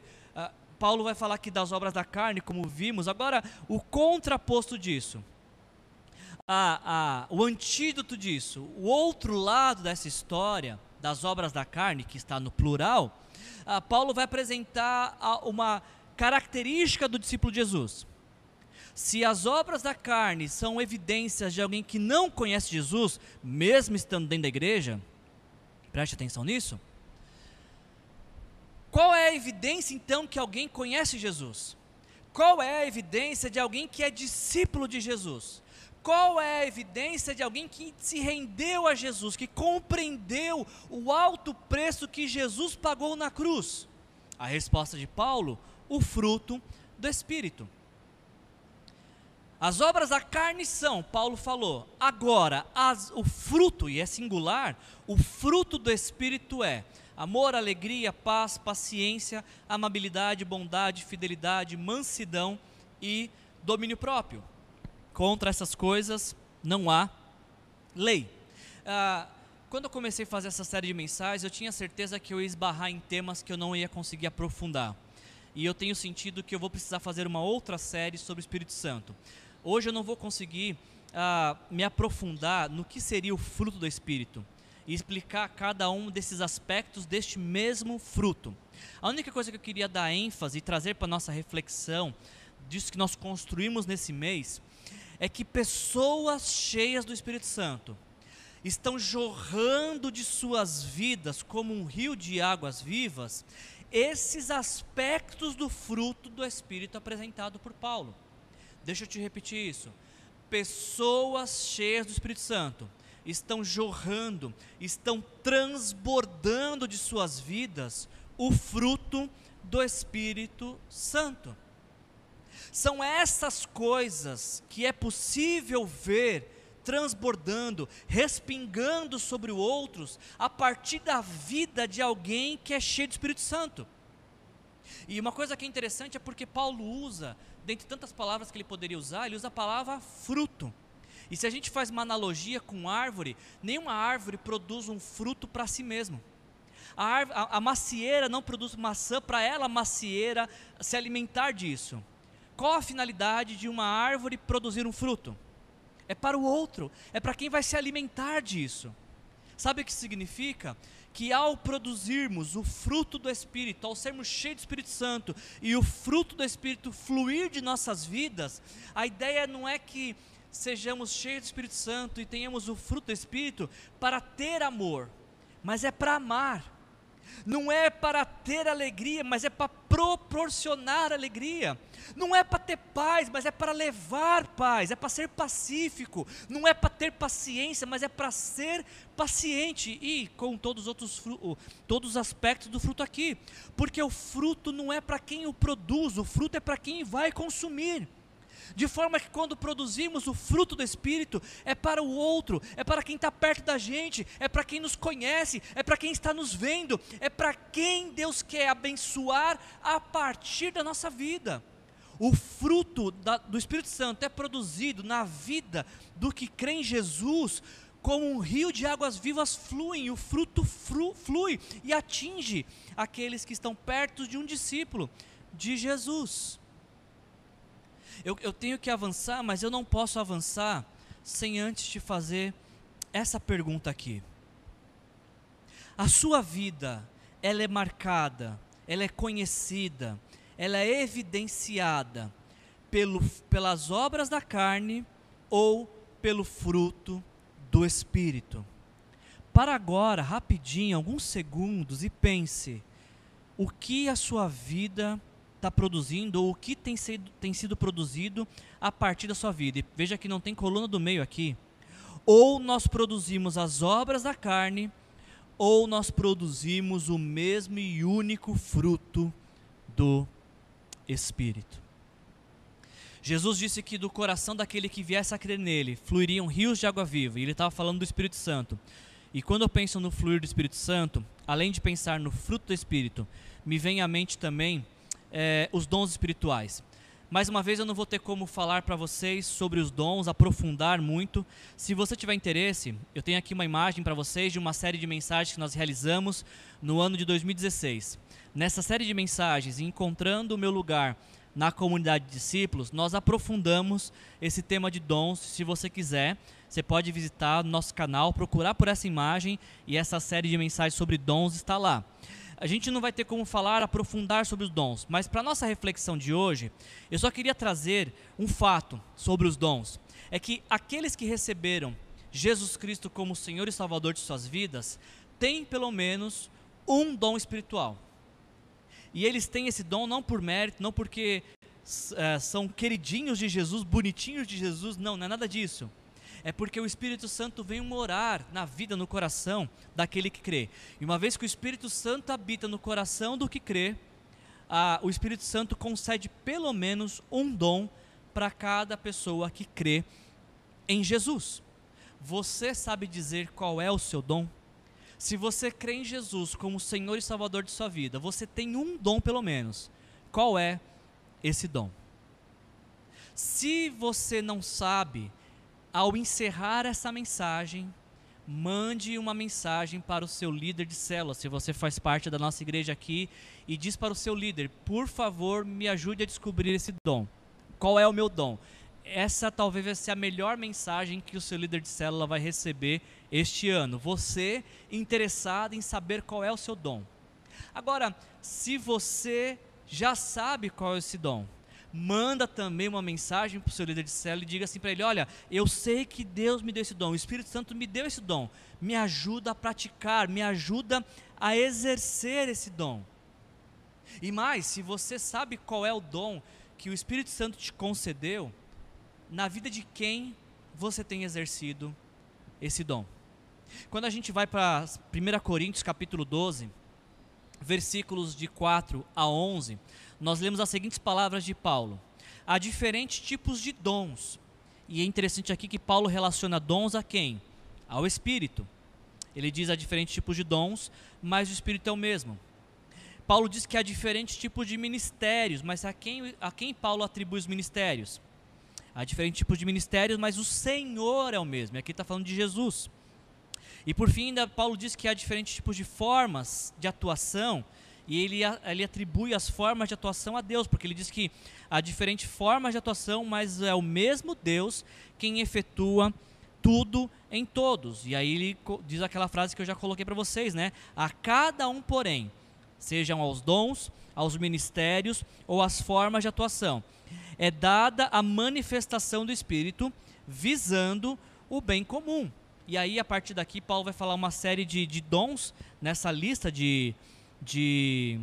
Paulo vai falar aqui das obras da carne, como vimos. Agora, o contraposto disso, a, a, o antídoto disso, o outro lado dessa história, das obras da carne, que está no plural, Paulo vai apresentar uma característica do discípulo de Jesus. Se as obras da carne são evidências de alguém que não conhece Jesus, mesmo estando dentro da igreja, preste atenção nisso qual é a evidência então que alguém conhece Jesus? Qual é a evidência de alguém que é discípulo de Jesus? Qual é a evidência de alguém que se rendeu a Jesus, que compreendeu o alto preço que Jesus pagou na cruz? A resposta de Paulo: o fruto do Espírito. As obras da carne são, Paulo falou, agora as, o fruto, e é singular, o fruto do Espírito é amor, alegria, paz, paciência, amabilidade, bondade, fidelidade, mansidão e domínio próprio. Contra essas coisas não há lei. Ah, quando eu comecei a fazer essa série de mensagens, eu tinha certeza que eu ia esbarrar em temas que eu não ia conseguir aprofundar. E eu tenho sentido que eu vou precisar fazer uma outra série sobre o Espírito Santo. Hoje eu não vou conseguir ah, me aprofundar no que seria o fruto do Espírito e explicar cada um desses aspectos deste mesmo fruto. A única coisa que eu queria dar ênfase e trazer para nossa reflexão disso que nós construímos nesse mês é que pessoas cheias do Espírito Santo estão jorrando de suas vidas como um rio de águas vivas esses aspectos do fruto do Espírito apresentado por Paulo. Deixa eu te repetir isso. Pessoas cheias do Espírito Santo estão jorrando, estão transbordando de suas vidas o fruto do Espírito Santo. São essas coisas que é possível ver transbordando, respingando sobre outros a partir da vida de alguém que é cheio do Espírito Santo. E uma coisa que é interessante é porque Paulo usa, dentre tantas palavras que ele poderia usar, ele usa a palavra fruto. E se a gente faz uma analogia com árvore, nenhuma árvore produz um fruto para si mesmo. A, árvore, a, a macieira não produz maçã para ela, a macieira, se alimentar disso. Qual a finalidade de uma árvore produzir um fruto? É para o outro, é para quem vai se alimentar disso. Sabe o que significa? Que ao produzirmos o fruto do Espírito, ao sermos cheios do Espírito Santo e o fruto do Espírito fluir de nossas vidas, a ideia não é que sejamos cheios do Espírito Santo e tenhamos o fruto do Espírito para ter amor, mas é para amar. Não é para ter alegria, mas é para proporcionar alegria. Não é para ter paz, mas é para levar paz. É para ser pacífico. Não é para ter paciência, mas é para ser paciente. E com todos os outros todos os aspectos do fruto aqui, porque o fruto não é para quem o produz, o fruto é para quem vai consumir de forma que quando produzimos o fruto do Espírito, é para o outro, é para quem está perto da gente, é para quem nos conhece, é para quem está nos vendo, é para quem Deus quer abençoar a partir da nossa vida. o fruto da, do Espírito Santo é produzido na vida do que crê em Jesus, como um rio de águas vivas fluem, o fruto flu, flui e atinge aqueles que estão perto de um discípulo de Jesus. Eu, eu tenho que avançar, mas eu não posso avançar sem antes te fazer essa pergunta aqui. A sua vida, ela é marcada, ela é conhecida, ela é evidenciada pelo, pelas obras da carne ou pelo fruto do Espírito. Para agora, rapidinho, alguns segundos, e pense: o que a sua vida está produzindo ou o que tem sido, tem sido produzido a partir da sua vida. E veja que não tem coluna do meio aqui. Ou nós produzimos as obras da carne, ou nós produzimos o mesmo e único fruto do Espírito. Jesus disse que do coração daquele que viesse a crer nele fluiriam rios de água viva, e ele estava falando do Espírito Santo. E quando eu penso no fluir do Espírito Santo, além de pensar no fruto do Espírito, me vem à mente também é, os dons espirituais. Mais uma vez, eu não vou ter como falar para vocês sobre os dons, aprofundar muito. Se você tiver interesse, eu tenho aqui uma imagem para vocês de uma série de mensagens que nós realizamos no ano de 2016. Nessa série de mensagens, Encontrando o Meu Lugar na Comunidade de Discípulos, nós aprofundamos esse tema de dons. Se você quiser, você pode visitar nosso canal, procurar por essa imagem e essa série de mensagens sobre dons está lá. A gente não vai ter como falar, aprofundar sobre os dons, mas para nossa reflexão de hoje, eu só queria trazer um fato sobre os dons. É que aqueles que receberam Jesus Cristo como Senhor e Salvador de suas vidas, têm pelo menos um dom espiritual. E eles têm esse dom não por mérito, não porque é, são queridinhos de Jesus, bonitinhos de Jesus, não, não é nada disso é porque o Espírito Santo vem morar na vida, no coração daquele que crê. E uma vez que o Espírito Santo habita no coração do que crê, a, o Espírito Santo concede pelo menos um dom para cada pessoa que crê em Jesus. Você sabe dizer qual é o seu dom? Se você crê em Jesus como Senhor e Salvador de sua vida, você tem um dom pelo menos. Qual é esse dom? Se você não sabe ao encerrar essa mensagem, mande uma mensagem para o seu líder de célula, se você faz parte da nossa igreja aqui, e diz para o seu líder: por favor, me ajude a descobrir esse dom. Qual é o meu dom? Essa talvez vai ser a melhor mensagem que o seu líder de célula vai receber este ano. Você interessado em saber qual é o seu dom. Agora, se você já sabe qual é esse dom, manda também uma mensagem para o seu líder de célula e diga assim para ele: Olha, eu sei que Deus me deu esse dom, o Espírito Santo me deu esse dom, me ajuda a praticar, me ajuda a exercer esse dom. E mais, se você sabe qual é o dom que o Espírito Santo te concedeu, na vida de quem você tem exercido esse dom. Quando a gente vai para 1 Coríntios capítulo 12, versículos de 4 a 11, nós lemos as seguintes palavras de Paulo: Há diferentes tipos de dons. E é interessante aqui que Paulo relaciona dons a quem? Ao Espírito. Ele diz há diferentes tipos de dons, mas o Espírito é o mesmo. Paulo diz que há diferentes tipos de ministérios, mas a quem, a quem Paulo atribui os ministérios? Há diferentes tipos de ministérios, mas o Senhor é o mesmo. E aqui está falando de Jesus. E por fim, ainda Paulo diz que há diferentes tipos de formas de atuação, e ele, ele atribui as formas de atuação a Deus, porque ele diz que há diferentes formas de atuação, mas é o mesmo Deus quem efetua tudo em todos. E aí ele diz aquela frase que eu já coloquei para vocês, né? A cada um, porém, sejam aos dons, aos ministérios ou às formas de atuação, é dada a manifestação do Espírito visando o bem comum. E aí, a partir daqui, Paulo vai falar uma série de, de dons nessa lista de, de,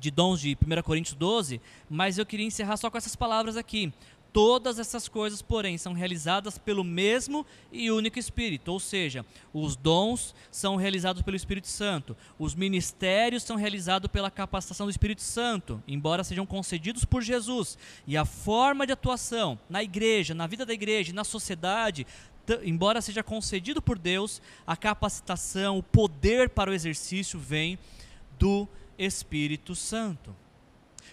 de dons de 1 Coríntios 12, mas eu queria encerrar só com essas palavras aqui. Todas essas coisas, porém, são realizadas pelo mesmo e único Espírito, ou seja, os dons são realizados pelo Espírito Santo, os ministérios são realizados pela capacitação do Espírito Santo, embora sejam concedidos por Jesus, e a forma de atuação na igreja, na vida da igreja, na sociedade, embora seja concedido por Deus, a capacitação, o poder para o exercício vem do Espírito Santo.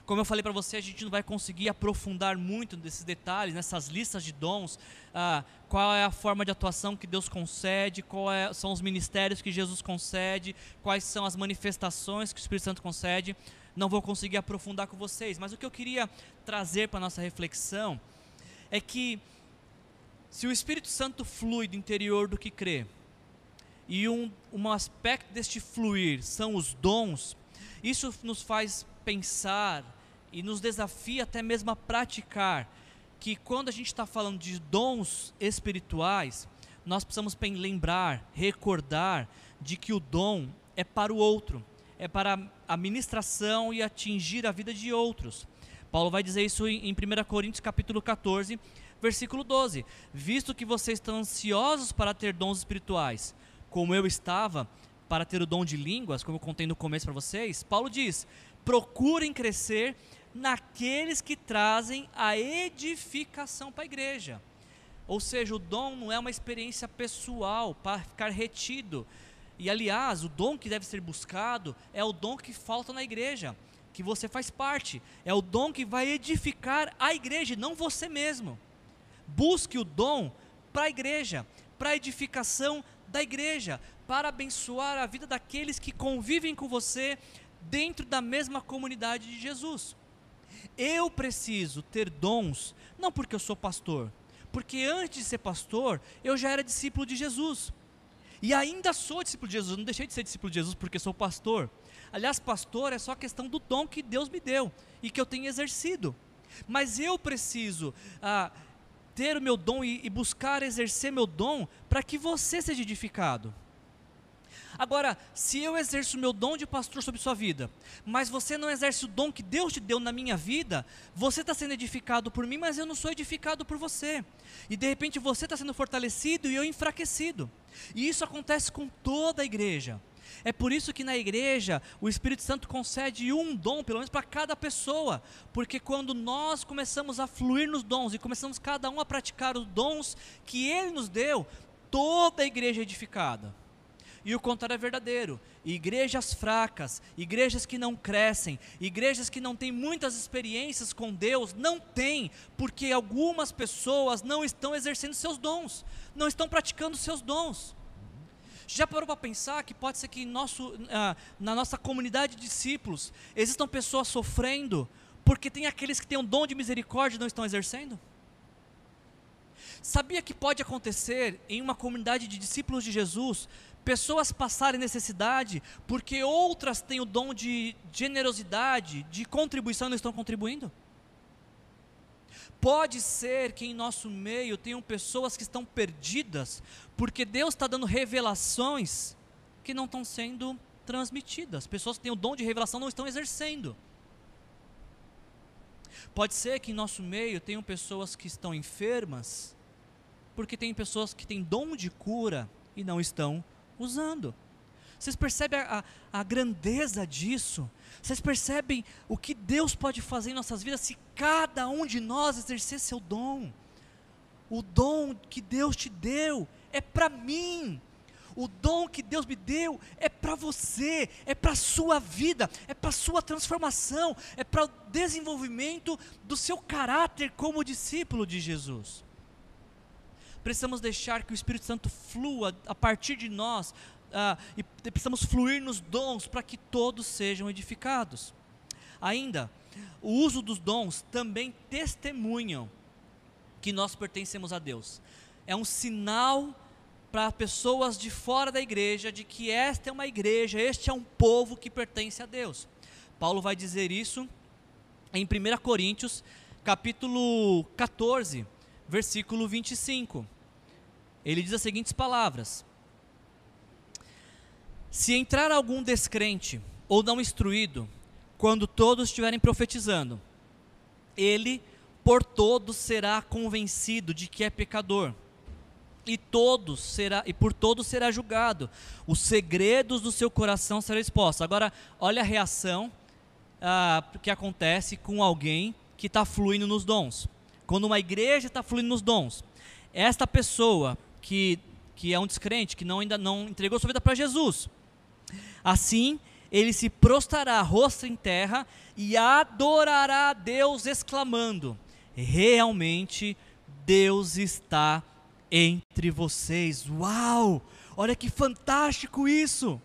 Como eu falei para você, a gente não vai conseguir aprofundar muito nesses detalhes, nessas listas de dons, ah, qual é a forma de atuação que Deus concede, quais é, são os ministérios que Jesus concede, quais são as manifestações que o Espírito Santo concede. Não vou conseguir aprofundar com vocês, mas o que eu queria trazer para nossa reflexão é que se o Espírito Santo flui do interior do que crê, e um, um aspecto deste fluir são os dons, isso nos faz pensar e nos desafia até mesmo a praticar que quando a gente está falando de dons espirituais, nós precisamos lembrar, recordar de que o dom é para o outro, é para a ministração e atingir a vida de outros. Paulo vai dizer isso em 1 Coríntios capítulo 14, versículo 12. Visto que vocês estão ansiosos para ter dons espirituais, como eu estava para ter o dom de línguas, como eu contei no começo para vocês, Paulo diz: procurem crescer naqueles que trazem a edificação para a igreja. Ou seja, o dom não é uma experiência pessoal para ficar retido. E aliás, o dom que deve ser buscado é o dom que falta na igreja, que você faz parte. É o dom que vai edificar a igreja, não você mesmo. Busque o dom para a igreja, para a edificação da igreja, para abençoar a vida daqueles que convivem com você dentro da mesma comunidade de Jesus. Eu preciso ter dons, não porque eu sou pastor, porque antes de ser pastor, eu já era discípulo de Jesus. E ainda sou discípulo de Jesus, não deixei de ser discípulo de Jesus porque sou pastor. Aliás, pastor é só questão do dom que Deus me deu e que eu tenho exercido. Mas eu preciso ah, ter o meu dom e, e buscar exercer meu dom para que você seja edificado. Agora, se eu exerço o meu dom de pastor sobre sua vida, mas você não exerce o dom que Deus te deu na minha vida, você está sendo edificado por mim, mas eu não sou edificado por você. E de repente você está sendo fortalecido e eu enfraquecido. E isso acontece com toda a igreja. É por isso que na igreja o Espírito Santo concede um dom, pelo menos para cada pessoa, porque quando nós começamos a fluir nos dons e começamos cada um a praticar os dons que Ele nos deu, toda a igreja é edificada. E o contrário é verdadeiro. Igrejas fracas, igrejas que não crescem, igrejas que não têm muitas experiências com Deus, não têm, porque algumas pessoas não estão exercendo seus dons, não estão praticando seus dons. Já parou para pensar que pode ser que nosso, ah, na nossa comunidade de discípulos existam pessoas sofrendo porque tem aqueles que têm um dom de misericórdia e não estão exercendo? Sabia que pode acontecer em uma comunidade de discípulos de Jesus pessoas passarem necessidade porque outras têm o dom de generosidade, de contribuição e não estão contribuindo? Pode ser que em nosso meio tenham pessoas que estão perdidas, porque Deus está dando revelações que não estão sendo transmitidas. Pessoas que têm o dom de revelação não estão exercendo. Pode ser que em nosso meio tenham pessoas que estão enfermas, porque tem pessoas que têm dom de cura e não estão usando. Vocês percebem a, a, a, grandeza disso? Vocês percebem o que Deus pode fazer em nossas vidas se cada um de nós exercer seu dom? O dom que Deus te deu é para mim. O dom que Deus me deu é para você, é para a sua vida, é para a sua transformação, é para o desenvolvimento do seu caráter como discípulo de Jesus. Precisamos deixar que o Espírito Santo flua a partir de nós uh, e precisamos fluir nos dons para que todos sejam edificados. Ainda, o uso dos dons também testemunham que nós pertencemos a Deus. É um sinal para pessoas de fora da igreja de que esta é uma igreja, este é um povo que pertence a Deus. Paulo vai dizer isso em 1 Coríntios, capítulo 14, versículo 25. Ele diz as seguintes palavras: Se entrar algum descrente ou não instruído, quando todos estiverem profetizando, ele por todos será convencido de que é pecador. E todos será e por todos será julgado. Os segredos do seu coração serão expostos. Agora, olha a reação ah, que acontece com alguém que está fluindo nos dons. Quando uma igreja está fluindo nos dons, esta pessoa que, que é um descrente, que não, ainda não entregou sua vida para Jesus, assim ele se prostrará rosto em terra e adorará a Deus, exclamando: Realmente Deus está entre vocês. Uau! Olha que fantástico isso!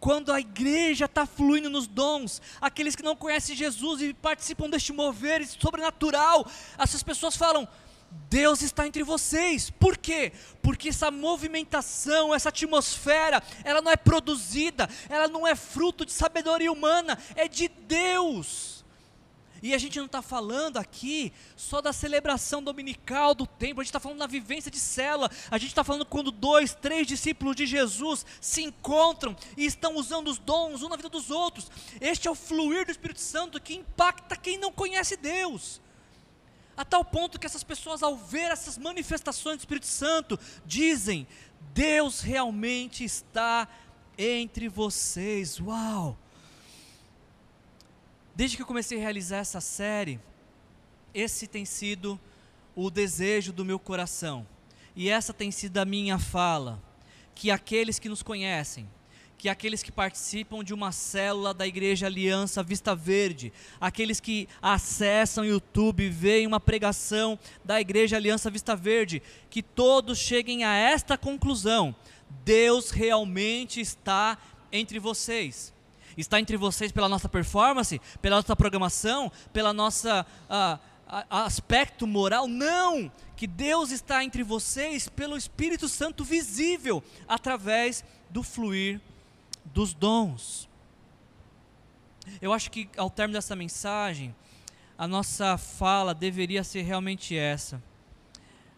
Quando a igreja está fluindo nos dons, aqueles que não conhecem Jesus e participam deste mover sobrenatural, essas pessoas falam: Deus está entre vocês. Por quê? Porque essa movimentação, essa atmosfera, ela não é produzida, ela não é fruto de sabedoria humana, é de Deus. E a gente não está falando aqui só da celebração dominical do templo, a gente está falando da vivência de cela, a gente está falando quando dois, três discípulos de Jesus se encontram e estão usando os dons um na vida dos outros. Este é o fluir do Espírito Santo que impacta quem não conhece Deus. A tal ponto que essas pessoas, ao ver essas manifestações do Espírito Santo, dizem: Deus realmente está entre vocês. Uau! Desde que eu comecei a realizar essa série, esse tem sido o desejo do meu coração, e essa tem sido a minha fala: que aqueles que nos conhecem, que aqueles que participam de uma célula da Igreja Aliança Vista Verde, aqueles que acessam o YouTube, veem uma pregação da Igreja Aliança Vista Verde, que todos cheguem a esta conclusão: Deus realmente está entre vocês. Está entre vocês pela nossa performance, pela nossa programação, pela nossa uh, aspecto moral? Não! Que Deus está entre vocês pelo Espírito Santo visível através do fluir dos dons. Eu acho que ao término dessa mensagem, a nossa fala deveria ser realmente essa.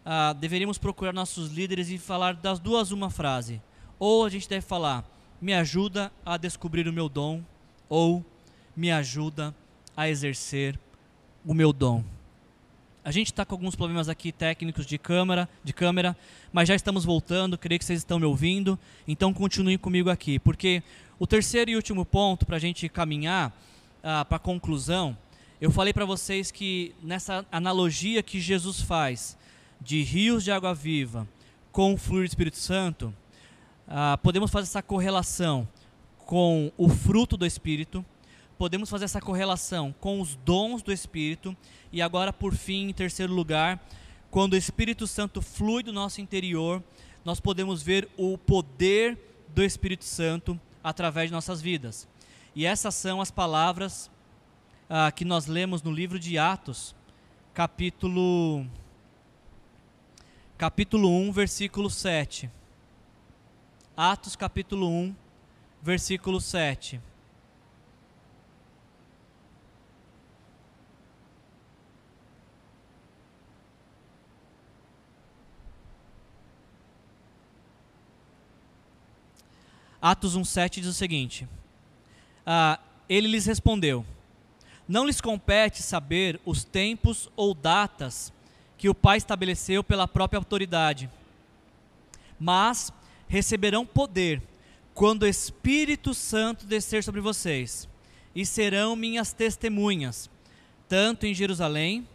Ah, deveríamos procurar nossos líderes e falar das duas uma frase. Ou a gente deve falar, me ajuda a descobrir o meu dom, ou me ajuda a exercer o meu dom. A gente está com alguns problemas aqui técnicos de câmera, de câmera, mas já estamos voltando. Creio que vocês estão me ouvindo. Então continuem comigo aqui, porque o terceiro e último ponto para a gente caminhar ah, para a conclusão, eu falei para vocês que nessa analogia que Jesus faz de rios de água viva com o fluir do Espírito Santo, ah, podemos fazer essa correlação com o fruto do Espírito podemos fazer essa correlação com os dons do Espírito e agora por fim, em terceiro lugar, quando o Espírito Santo flui do nosso interior, nós podemos ver o poder do Espírito Santo através de nossas vidas. E essas são as palavras ah, que nós lemos no livro de Atos, capítulo capítulo 1, versículo 7. Atos capítulo 1, versículo 7. Atos 1,7 diz o seguinte: ah, Ele lhes respondeu: Não lhes compete saber os tempos ou datas que o Pai estabeleceu pela própria autoridade, mas receberão poder quando o Espírito Santo descer sobre vocês, e serão minhas testemunhas, tanto em Jerusalém,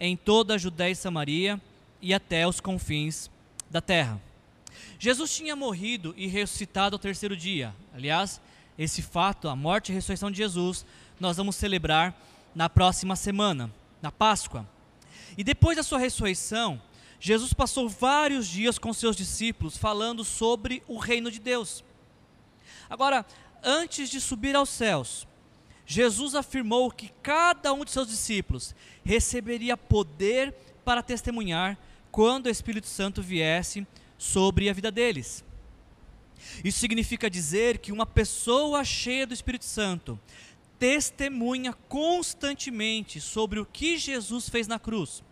em toda a Judéia e Samaria e até os confins da terra. Jesus tinha morrido e ressuscitado ao terceiro dia. Aliás, esse fato, a morte e a ressurreição de Jesus, nós vamos celebrar na próxima semana, na Páscoa. E depois da sua ressurreição, Jesus passou vários dias com seus discípulos falando sobre o reino de Deus. Agora, antes de subir aos céus, Jesus afirmou que cada um de seus discípulos receberia poder para testemunhar quando o Espírito Santo viesse sobre a vida deles. Isso significa dizer que uma pessoa cheia do Espírito Santo testemunha constantemente sobre o que Jesus fez na cruz.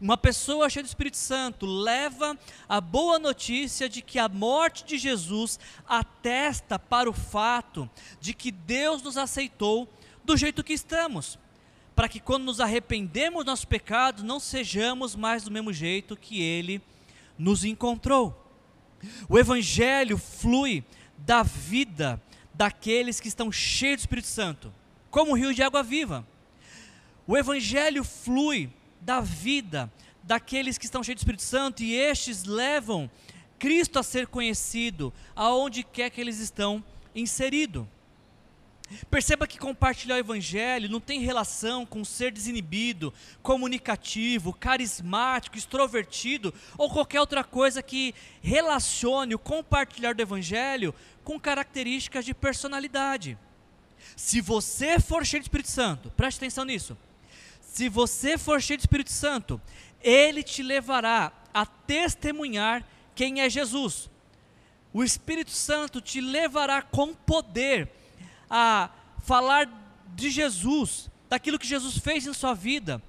Uma pessoa cheia do Espírito Santo leva a boa notícia de que a morte de Jesus atesta para o fato de que Deus nos aceitou do jeito que estamos, para que quando nos arrependemos dos nossos pecados não sejamos mais do mesmo jeito que Ele nos encontrou. O Evangelho flui da vida daqueles que estão cheios do Espírito Santo, como um rio de água viva. O Evangelho flui da vida daqueles que estão cheios do Espírito Santo e estes levam Cristo a ser conhecido aonde quer que eles estão inseridos. Perceba que compartilhar o evangelho não tem relação com ser desinibido, comunicativo, carismático, extrovertido ou qualquer outra coisa que relacione o compartilhar do evangelho com características de personalidade. Se você for cheio de Espírito Santo, preste atenção nisso. Se você for cheio de Espírito Santo, ele te levará a testemunhar quem é Jesus. O Espírito Santo te levará com poder a falar de Jesus, daquilo que Jesus fez em sua vida,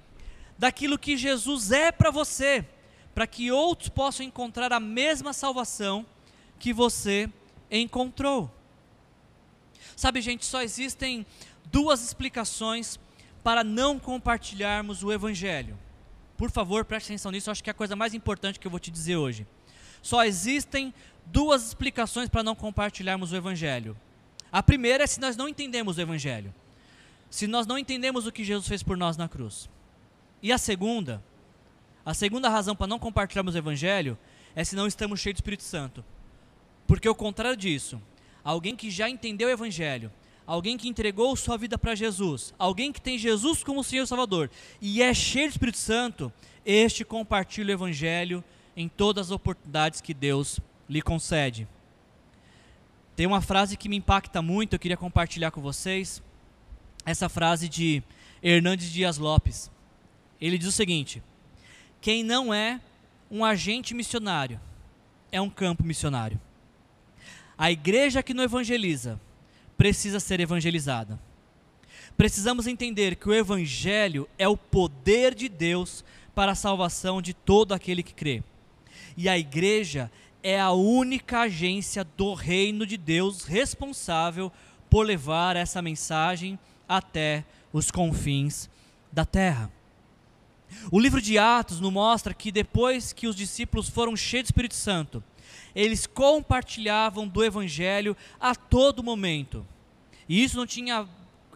daquilo que Jesus é para você, para que outros possam encontrar a mesma salvação que você encontrou. Sabe, gente, só existem duas explicações para não compartilharmos o Evangelho. Por favor, preste atenção nisso, acho que é a coisa mais importante que eu vou te dizer hoje. Só existem duas explicações para não compartilharmos o Evangelho. A primeira é se nós não entendemos o Evangelho. Se nós não entendemos o que Jesus fez por nós na cruz. E a segunda, a segunda razão para não compartilharmos o Evangelho é se não estamos cheios do Espírito Santo. Porque o contrário disso, alguém que já entendeu o Evangelho, alguém que entregou sua vida para Jesus, alguém que tem Jesus como Senhor e Salvador e é cheio do Espírito Santo, este compartilha o Evangelho em todas as oportunidades que Deus lhe concede. Tem uma frase que me impacta muito, eu queria compartilhar com vocês. Essa frase de Hernandes Dias Lopes. Ele diz o seguinte: Quem não é um agente missionário é um campo missionário. A igreja que não evangeliza precisa ser evangelizada. Precisamos entender que o evangelho é o poder de Deus para a salvação de todo aquele que crê. E a igreja é a única agência do reino de Deus responsável por levar essa mensagem até os confins da terra. O livro de Atos nos mostra que depois que os discípulos foram cheios do Espírito Santo, eles compartilhavam do evangelho a todo momento. E isso não tinha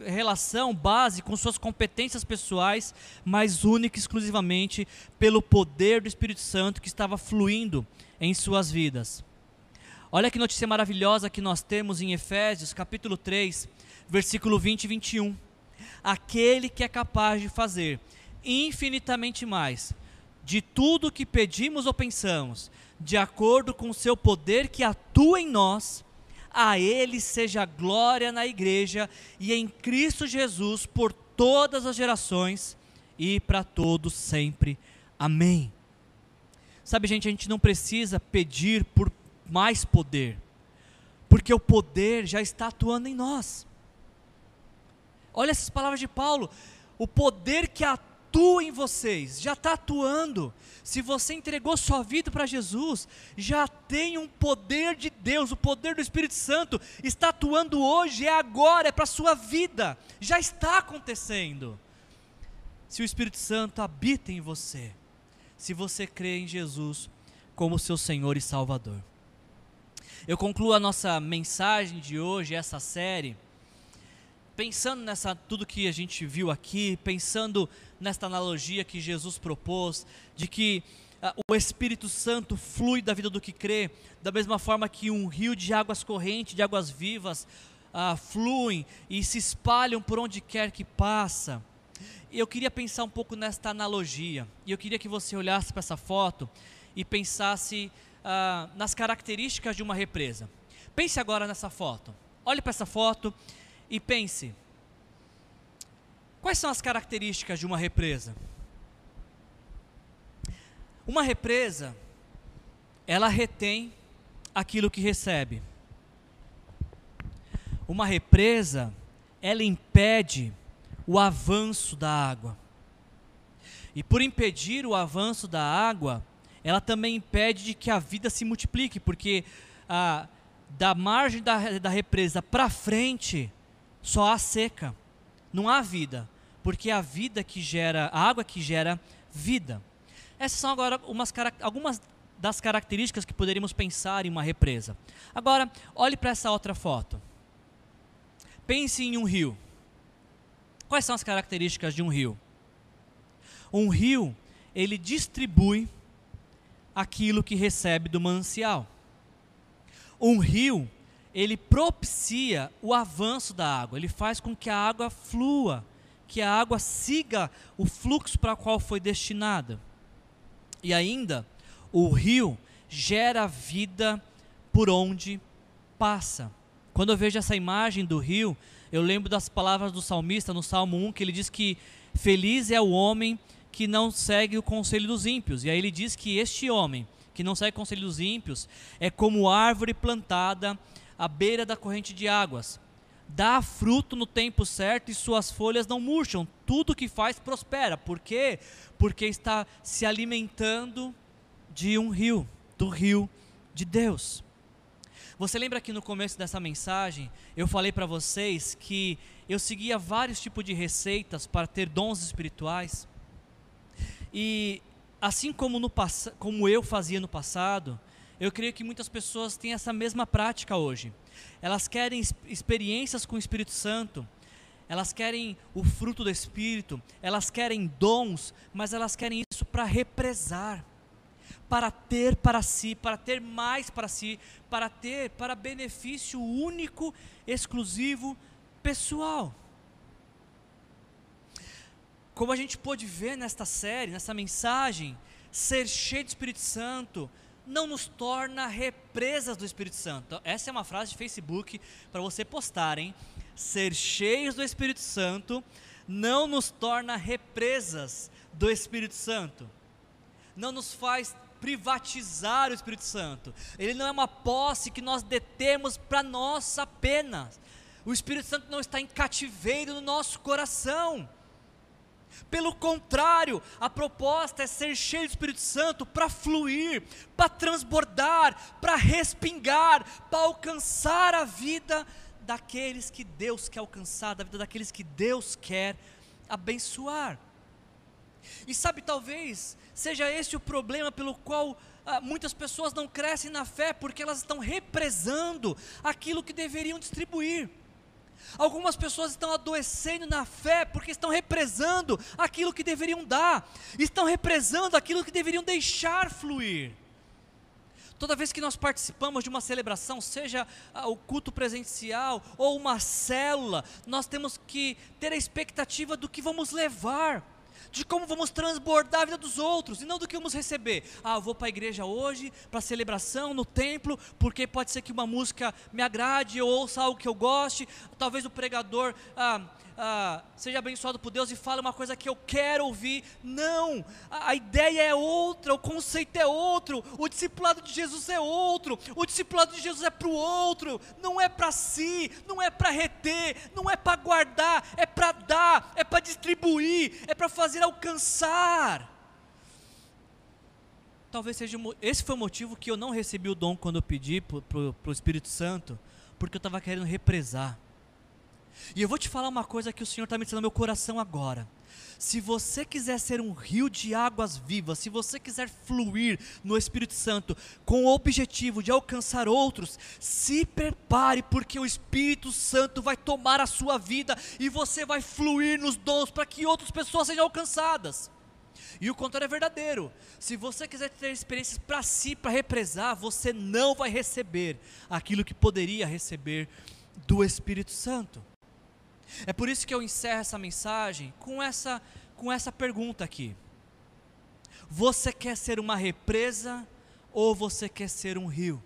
relação, base com suas competências pessoais, mas única e exclusivamente pelo poder do Espírito Santo que estava fluindo em suas vidas. Olha que notícia maravilhosa que nós temos em Efésios, capítulo 3, versículo 20 e 21. Aquele que é capaz de fazer infinitamente mais de tudo que pedimos ou pensamos, de acordo com o seu poder que atua em nós, a ele seja glória na igreja e em Cristo Jesus por todas as gerações e para todos sempre. Amém. Sabe, gente, a gente não precisa pedir por mais poder, porque o poder já está atuando em nós. Olha essas palavras de Paulo: o poder que atua em vocês já está atuando. Se você entregou sua vida para Jesus, já tem um poder de Deus, o poder do Espírito Santo está atuando hoje, é agora, é para a sua vida, já está acontecendo. Se o Espírito Santo habita em você, se você crê em Jesus como seu Senhor e Salvador. Eu concluo a nossa mensagem de hoje, essa série, pensando nessa tudo que a gente viu aqui, pensando nesta analogia que Jesus propôs, de que uh, o Espírito Santo flui da vida do que crê, da mesma forma que um rio de águas correntes, de águas vivas, uh, fluem e se espalham por onde quer que passa eu queria pensar um pouco nesta analogia. E eu queria que você olhasse para essa foto e pensasse ah, nas características de uma represa. Pense agora nessa foto. Olhe para essa foto e pense: quais são as características de uma represa? Uma represa, ela retém aquilo que recebe. Uma represa, ela impede o avanço da água. E por impedir o avanço da água, ela também impede de que a vida se multiplique, porque ah, da margem da, da represa para frente só há seca, não há vida, porque é a vida que gera, a água que gera vida. Essas são agora umas, algumas das características que poderíamos pensar em uma represa. Agora, olhe para essa outra foto. Pense em um rio. Quais são as características de um rio? Um rio, ele distribui aquilo que recebe do manancial. Um rio, ele propicia o avanço da água, ele faz com que a água flua, que a água siga o fluxo para qual foi destinada. E ainda, o rio gera vida por onde passa. Quando eu vejo essa imagem do rio, eu lembro das palavras do salmista no Salmo 1, que ele diz que feliz é o homem que não segue o conselho dos ímpios. E aí ele diz que este homem, que não segue o conselho dos ímpios, é como árvore plantada à beira da corrente de águas. Dá fruto no tempo certo e suas folhas não murcham. Tudo que faz prospera. Por quê? Porque está se alimentando de um rio, do rio de Deus. Você lembra que no começo dessa mensagem eu falei para vocês que eu seguia vários tipos de receitas para ter dons espirituais? E assim como, no, como eu fazia no passado, eu creio que muitas pessoas têm essa mesma prática hoje. Elas querem experiências com o Espírito Santo, elas querem o fruto do Espírito, elas querem dons, mas elas querem isso para represar, para ter para si, para ter mais para si, para ter para benefício único, exclusivo, pessoal. Como a gente pôde ver nesta série, nessa mensagem, ser cheio do Espírito Santo não nos torna represas do Espírito Santo. Essa é uma frase de Facebook para você postar, hein? Ser cheios do Espírito Santo não nos torna represas do Espírito Santo. Não nos faz privatizar o Espírito Santo. Ele não é uma posse que nós detemos para nós apenas. O Espírito Santo não está em cativeiro no nosso coração. Pelo contrário, a proposta é ser cheio do Espírito Santo para fluir, para transbordar, para respingar, para alcançar a vida daqueles que Deus quer alcançar, da vida daqueles que Deus quer abençoar. E sabe, talvez seja esse o problema pelo qual ah, muitas pessoas não crescem na fé, porque elas estão represando aquilo que deveriam distribuir. Algumas pessoas estão adoecendo na fé porque estão represando aquilo que deveriam dar, estão represando aquilo que deveriam deixar fluir. Toda vez que nós participamos de uma celebração, seja ah, o culto presencial ou uma célula, nós temos que ter a expectativa do que vamos levar de como vamos transbordar a vida dos outros e não do que vamos receber. Ah, eu vou para a igreja hoje, para a celebração, no templo, porque pode ser que uma música me agrade, eu ouça algo que eu goste, talvez o pregador. Ah, ah, seja abençoado por Deus e fale uma coisa que eu quero ouvir. Não, a, a, ideia é outra, o conceito é outro, o discipulado de Jesus é outro, o discipulado de Jesus é para o outro, não é para si, não é para reter, não é para guardar, é para dar, é para distribuir, é para fazer alcançar. Talvez seja esse foi o motivo que eu não recebi o dom quando eu pedi para o Espírito Santo, porque eu estava querendo represar. E eu vou te falar uma coisa que o Senhor está me ensinando no meu coração agora. Se você quiser ser um rio de águas vivas, se você quiser fluir no Espírito Santo com o objetivo de alcançar outros, se prepare, porque o Espírito Santo vai tomar a sua vida e você vai fluir nos dons para que outras pessoas sejam alcançadas. E o contrário é verdadeiro. Se você quiser ter experiências para si, para represar, você não vai receber aquilo que poderia receber do Espírito Santo. É por isso que eu encerro essa mensagem com essa, com essa pergunta aqui: Você quer ser uma represa ou você quer ser um rio?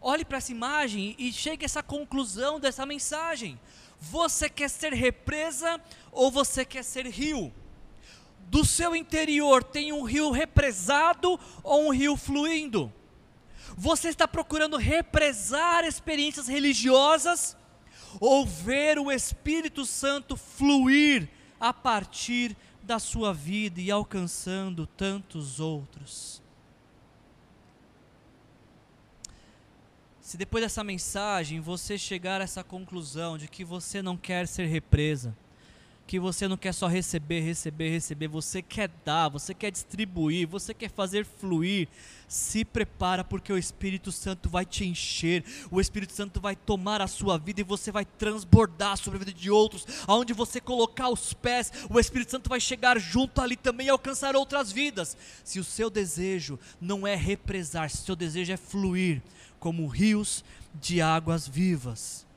Olhe para essa imagem e chegue a essa conclusão dessa mensagem. Você quer ser represa ou você quer ser rio? Do seu interior tem um rio represado ou um rio fluindo? Você está procurando represar experiências religiosas ou ver o Espírito Santo fluir a partir da sua vida e alcançando tantos outros. Se depois dessa mensagem você chegar a essa conclusão de que você não quer ser represa, que você não quer só receber, receber, receber, você quer dar, você quer distribuir, você quer fazer fluir. Se prepara porque o Espírito Santo vai te encher, o Espírito Santo vai tomar a sua vida e você vai transbordar sobre a vida de outros. Aonde você colocar os pés, o Espírito Santo vai chegar junto ali também e alcançar outras vidas. Se o seu desejo não é represar, se o seu desejo é fluir, como rios de águas vivas.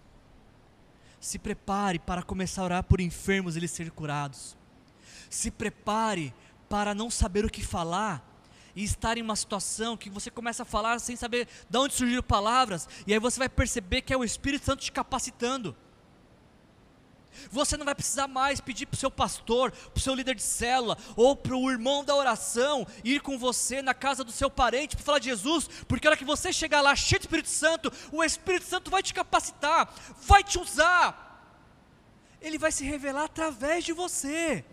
Se prepare para começar a orar por enfermos e eles serem curados. Se prepare para não saber o que falar e estar em uma situação que você começa a falar sem saber de onde surgiram palavras, e aí você vai perceber que é o Espírito Santo te capacitando. Você não vai precisar mais pedir para o seu pastor, para o seu líder de célula, ou para o irmão da oração ir com você na casa do seu parente para falar de Jesus, porque a hora que você chegar lá cheio de Espírito Santo, o Espírito Santo vai te capacitar, vai te usar, ele vai se revelar através de você.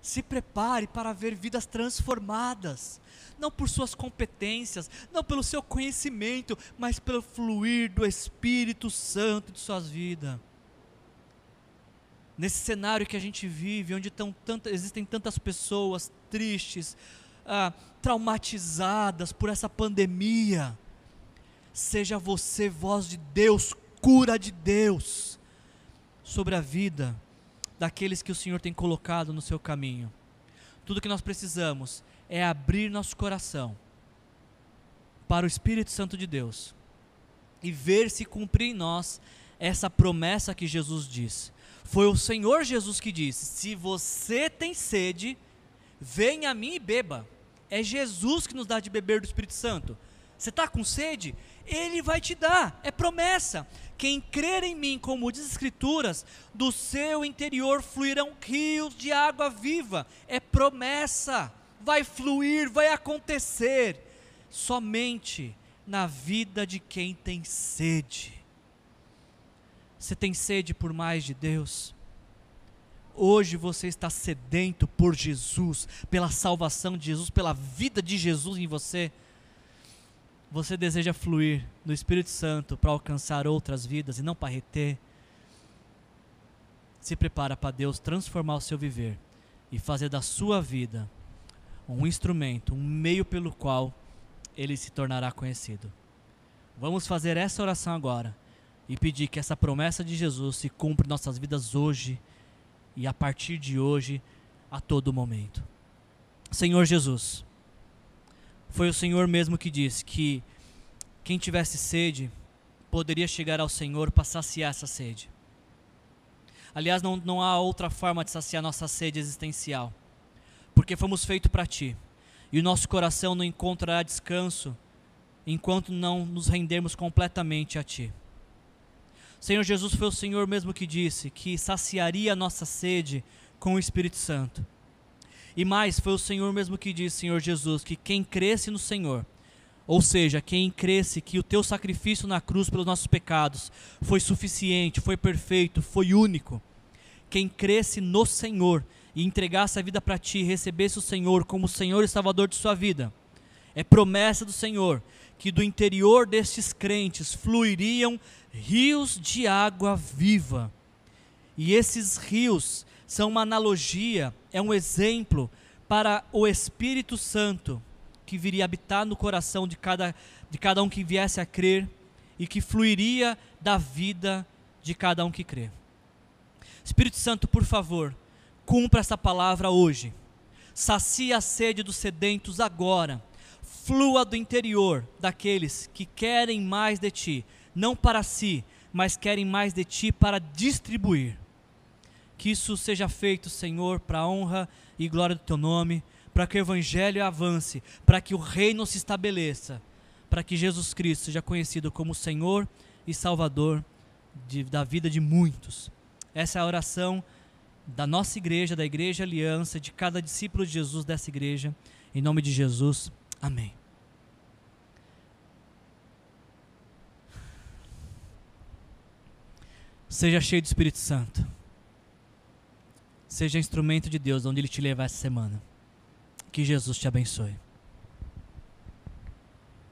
Se prepare para ver vidas transformadas, não por suas competências, não pelo seu conhecimento, mas pelo fluir do Espírito Santo de suas vidas nesse cenário que a gente vive, onde tanta, existem tantas pessoas tristes, ah, traumatizadas por essa pandemia, seja você voz de Deus, cura de Deus, sobre a vida daqueles que o Senhor tem colocado no seu caminho. Tudo que nós precisamos é abrir nosso coração para o Espírito Santo de Deus e ver se cumprir em nós essa promessa que Jesus diz. Foi o Senhor Jesus que disse: Se você tem sede, venha a mim e beba. É Jesus que nos dá de beber do Espírito Santo. Você está com sede? Ele vai te dar, é promessa. Quem crer em mim, como diz as Escrituras, do seu interior fluirão rios de água viva. É promessa, vai fluir, vai acontecer, somente na vida de quem tem sede. Você tem sede por mais de Deus? Hoje você está sedento por Jesus, pela salvação de Jesus, pela vida de Jesus em você. Você deseja fluir no Espírito Santo para alcançar outras vidas e não para reter. Se prepara para Deus transformar o seu viver e fazer da sua vida um instrumento, um meio pelo qual ele se tornará conhecido. Vamos fazer essa oração agora e pedir que essa promessa de Jesus se cumpra em nossas vidas hoje e a partir de hoje, a todo momento. Senhor Jesus, foi o Senhor mesmo que disse que quem tivesse sede poderia chegar ao Senhor para saciar essa sede. Aliás, não, não há outra forma de saciar nossa sede existencial, porque fomos feitos para Ti, e o nosso coração não encontrará descanso enquanto não nos rendermos completamente a Ti. Senhor Jesus foi o Senhor mesmo que disse que saciaria a nossa sede com o Espírito Santo. E mais, foi o Senhor mesmo que disse, Senhor Jesus, que quem cresce no Senhor, ou seja, quem cresce que o teu sacrifício na cruz pelos nossos pecados foi suficiente, foi perfeito, foi único. Quem cresce no Senhor e entregasse a vida para ti, recebesse o Senhor como Senhor e Salvador de sua vida, é promessa do Senhor que do interior destes crentes fluiriam rios de água viva. E esses rios são uma analogia, é um exemplo para o Espírito Santo que viria habitar no coração de cada, de cada um que viesse a crer e que fluiria da vida de cada um que crê. Espírito Santo, por favor, cumpra essa palavra hoje. Sacia a sede dos sedentos agora. Flua do interior daqueles que querem mais de ti não para si, mas querem mais de ti para distribuir. Que isso seja feito, Senhor, para a honra e glória do teu nome, para que o evangelho avance, para que o reino se estabeleça, para que Jesus Cristo seja conhecido como Senhor e Salvador de, da vida de muitos. Essa é a oração da nossa igreja, da Igreja Aliança, de cada discípulo de Jesus dessa igreja. Em nome de Jesus. Amém. Seja cheio do Espírito Santo. Seja instrumento de Deus onde Ele te levar essa semana. Que Jesus te abençoe.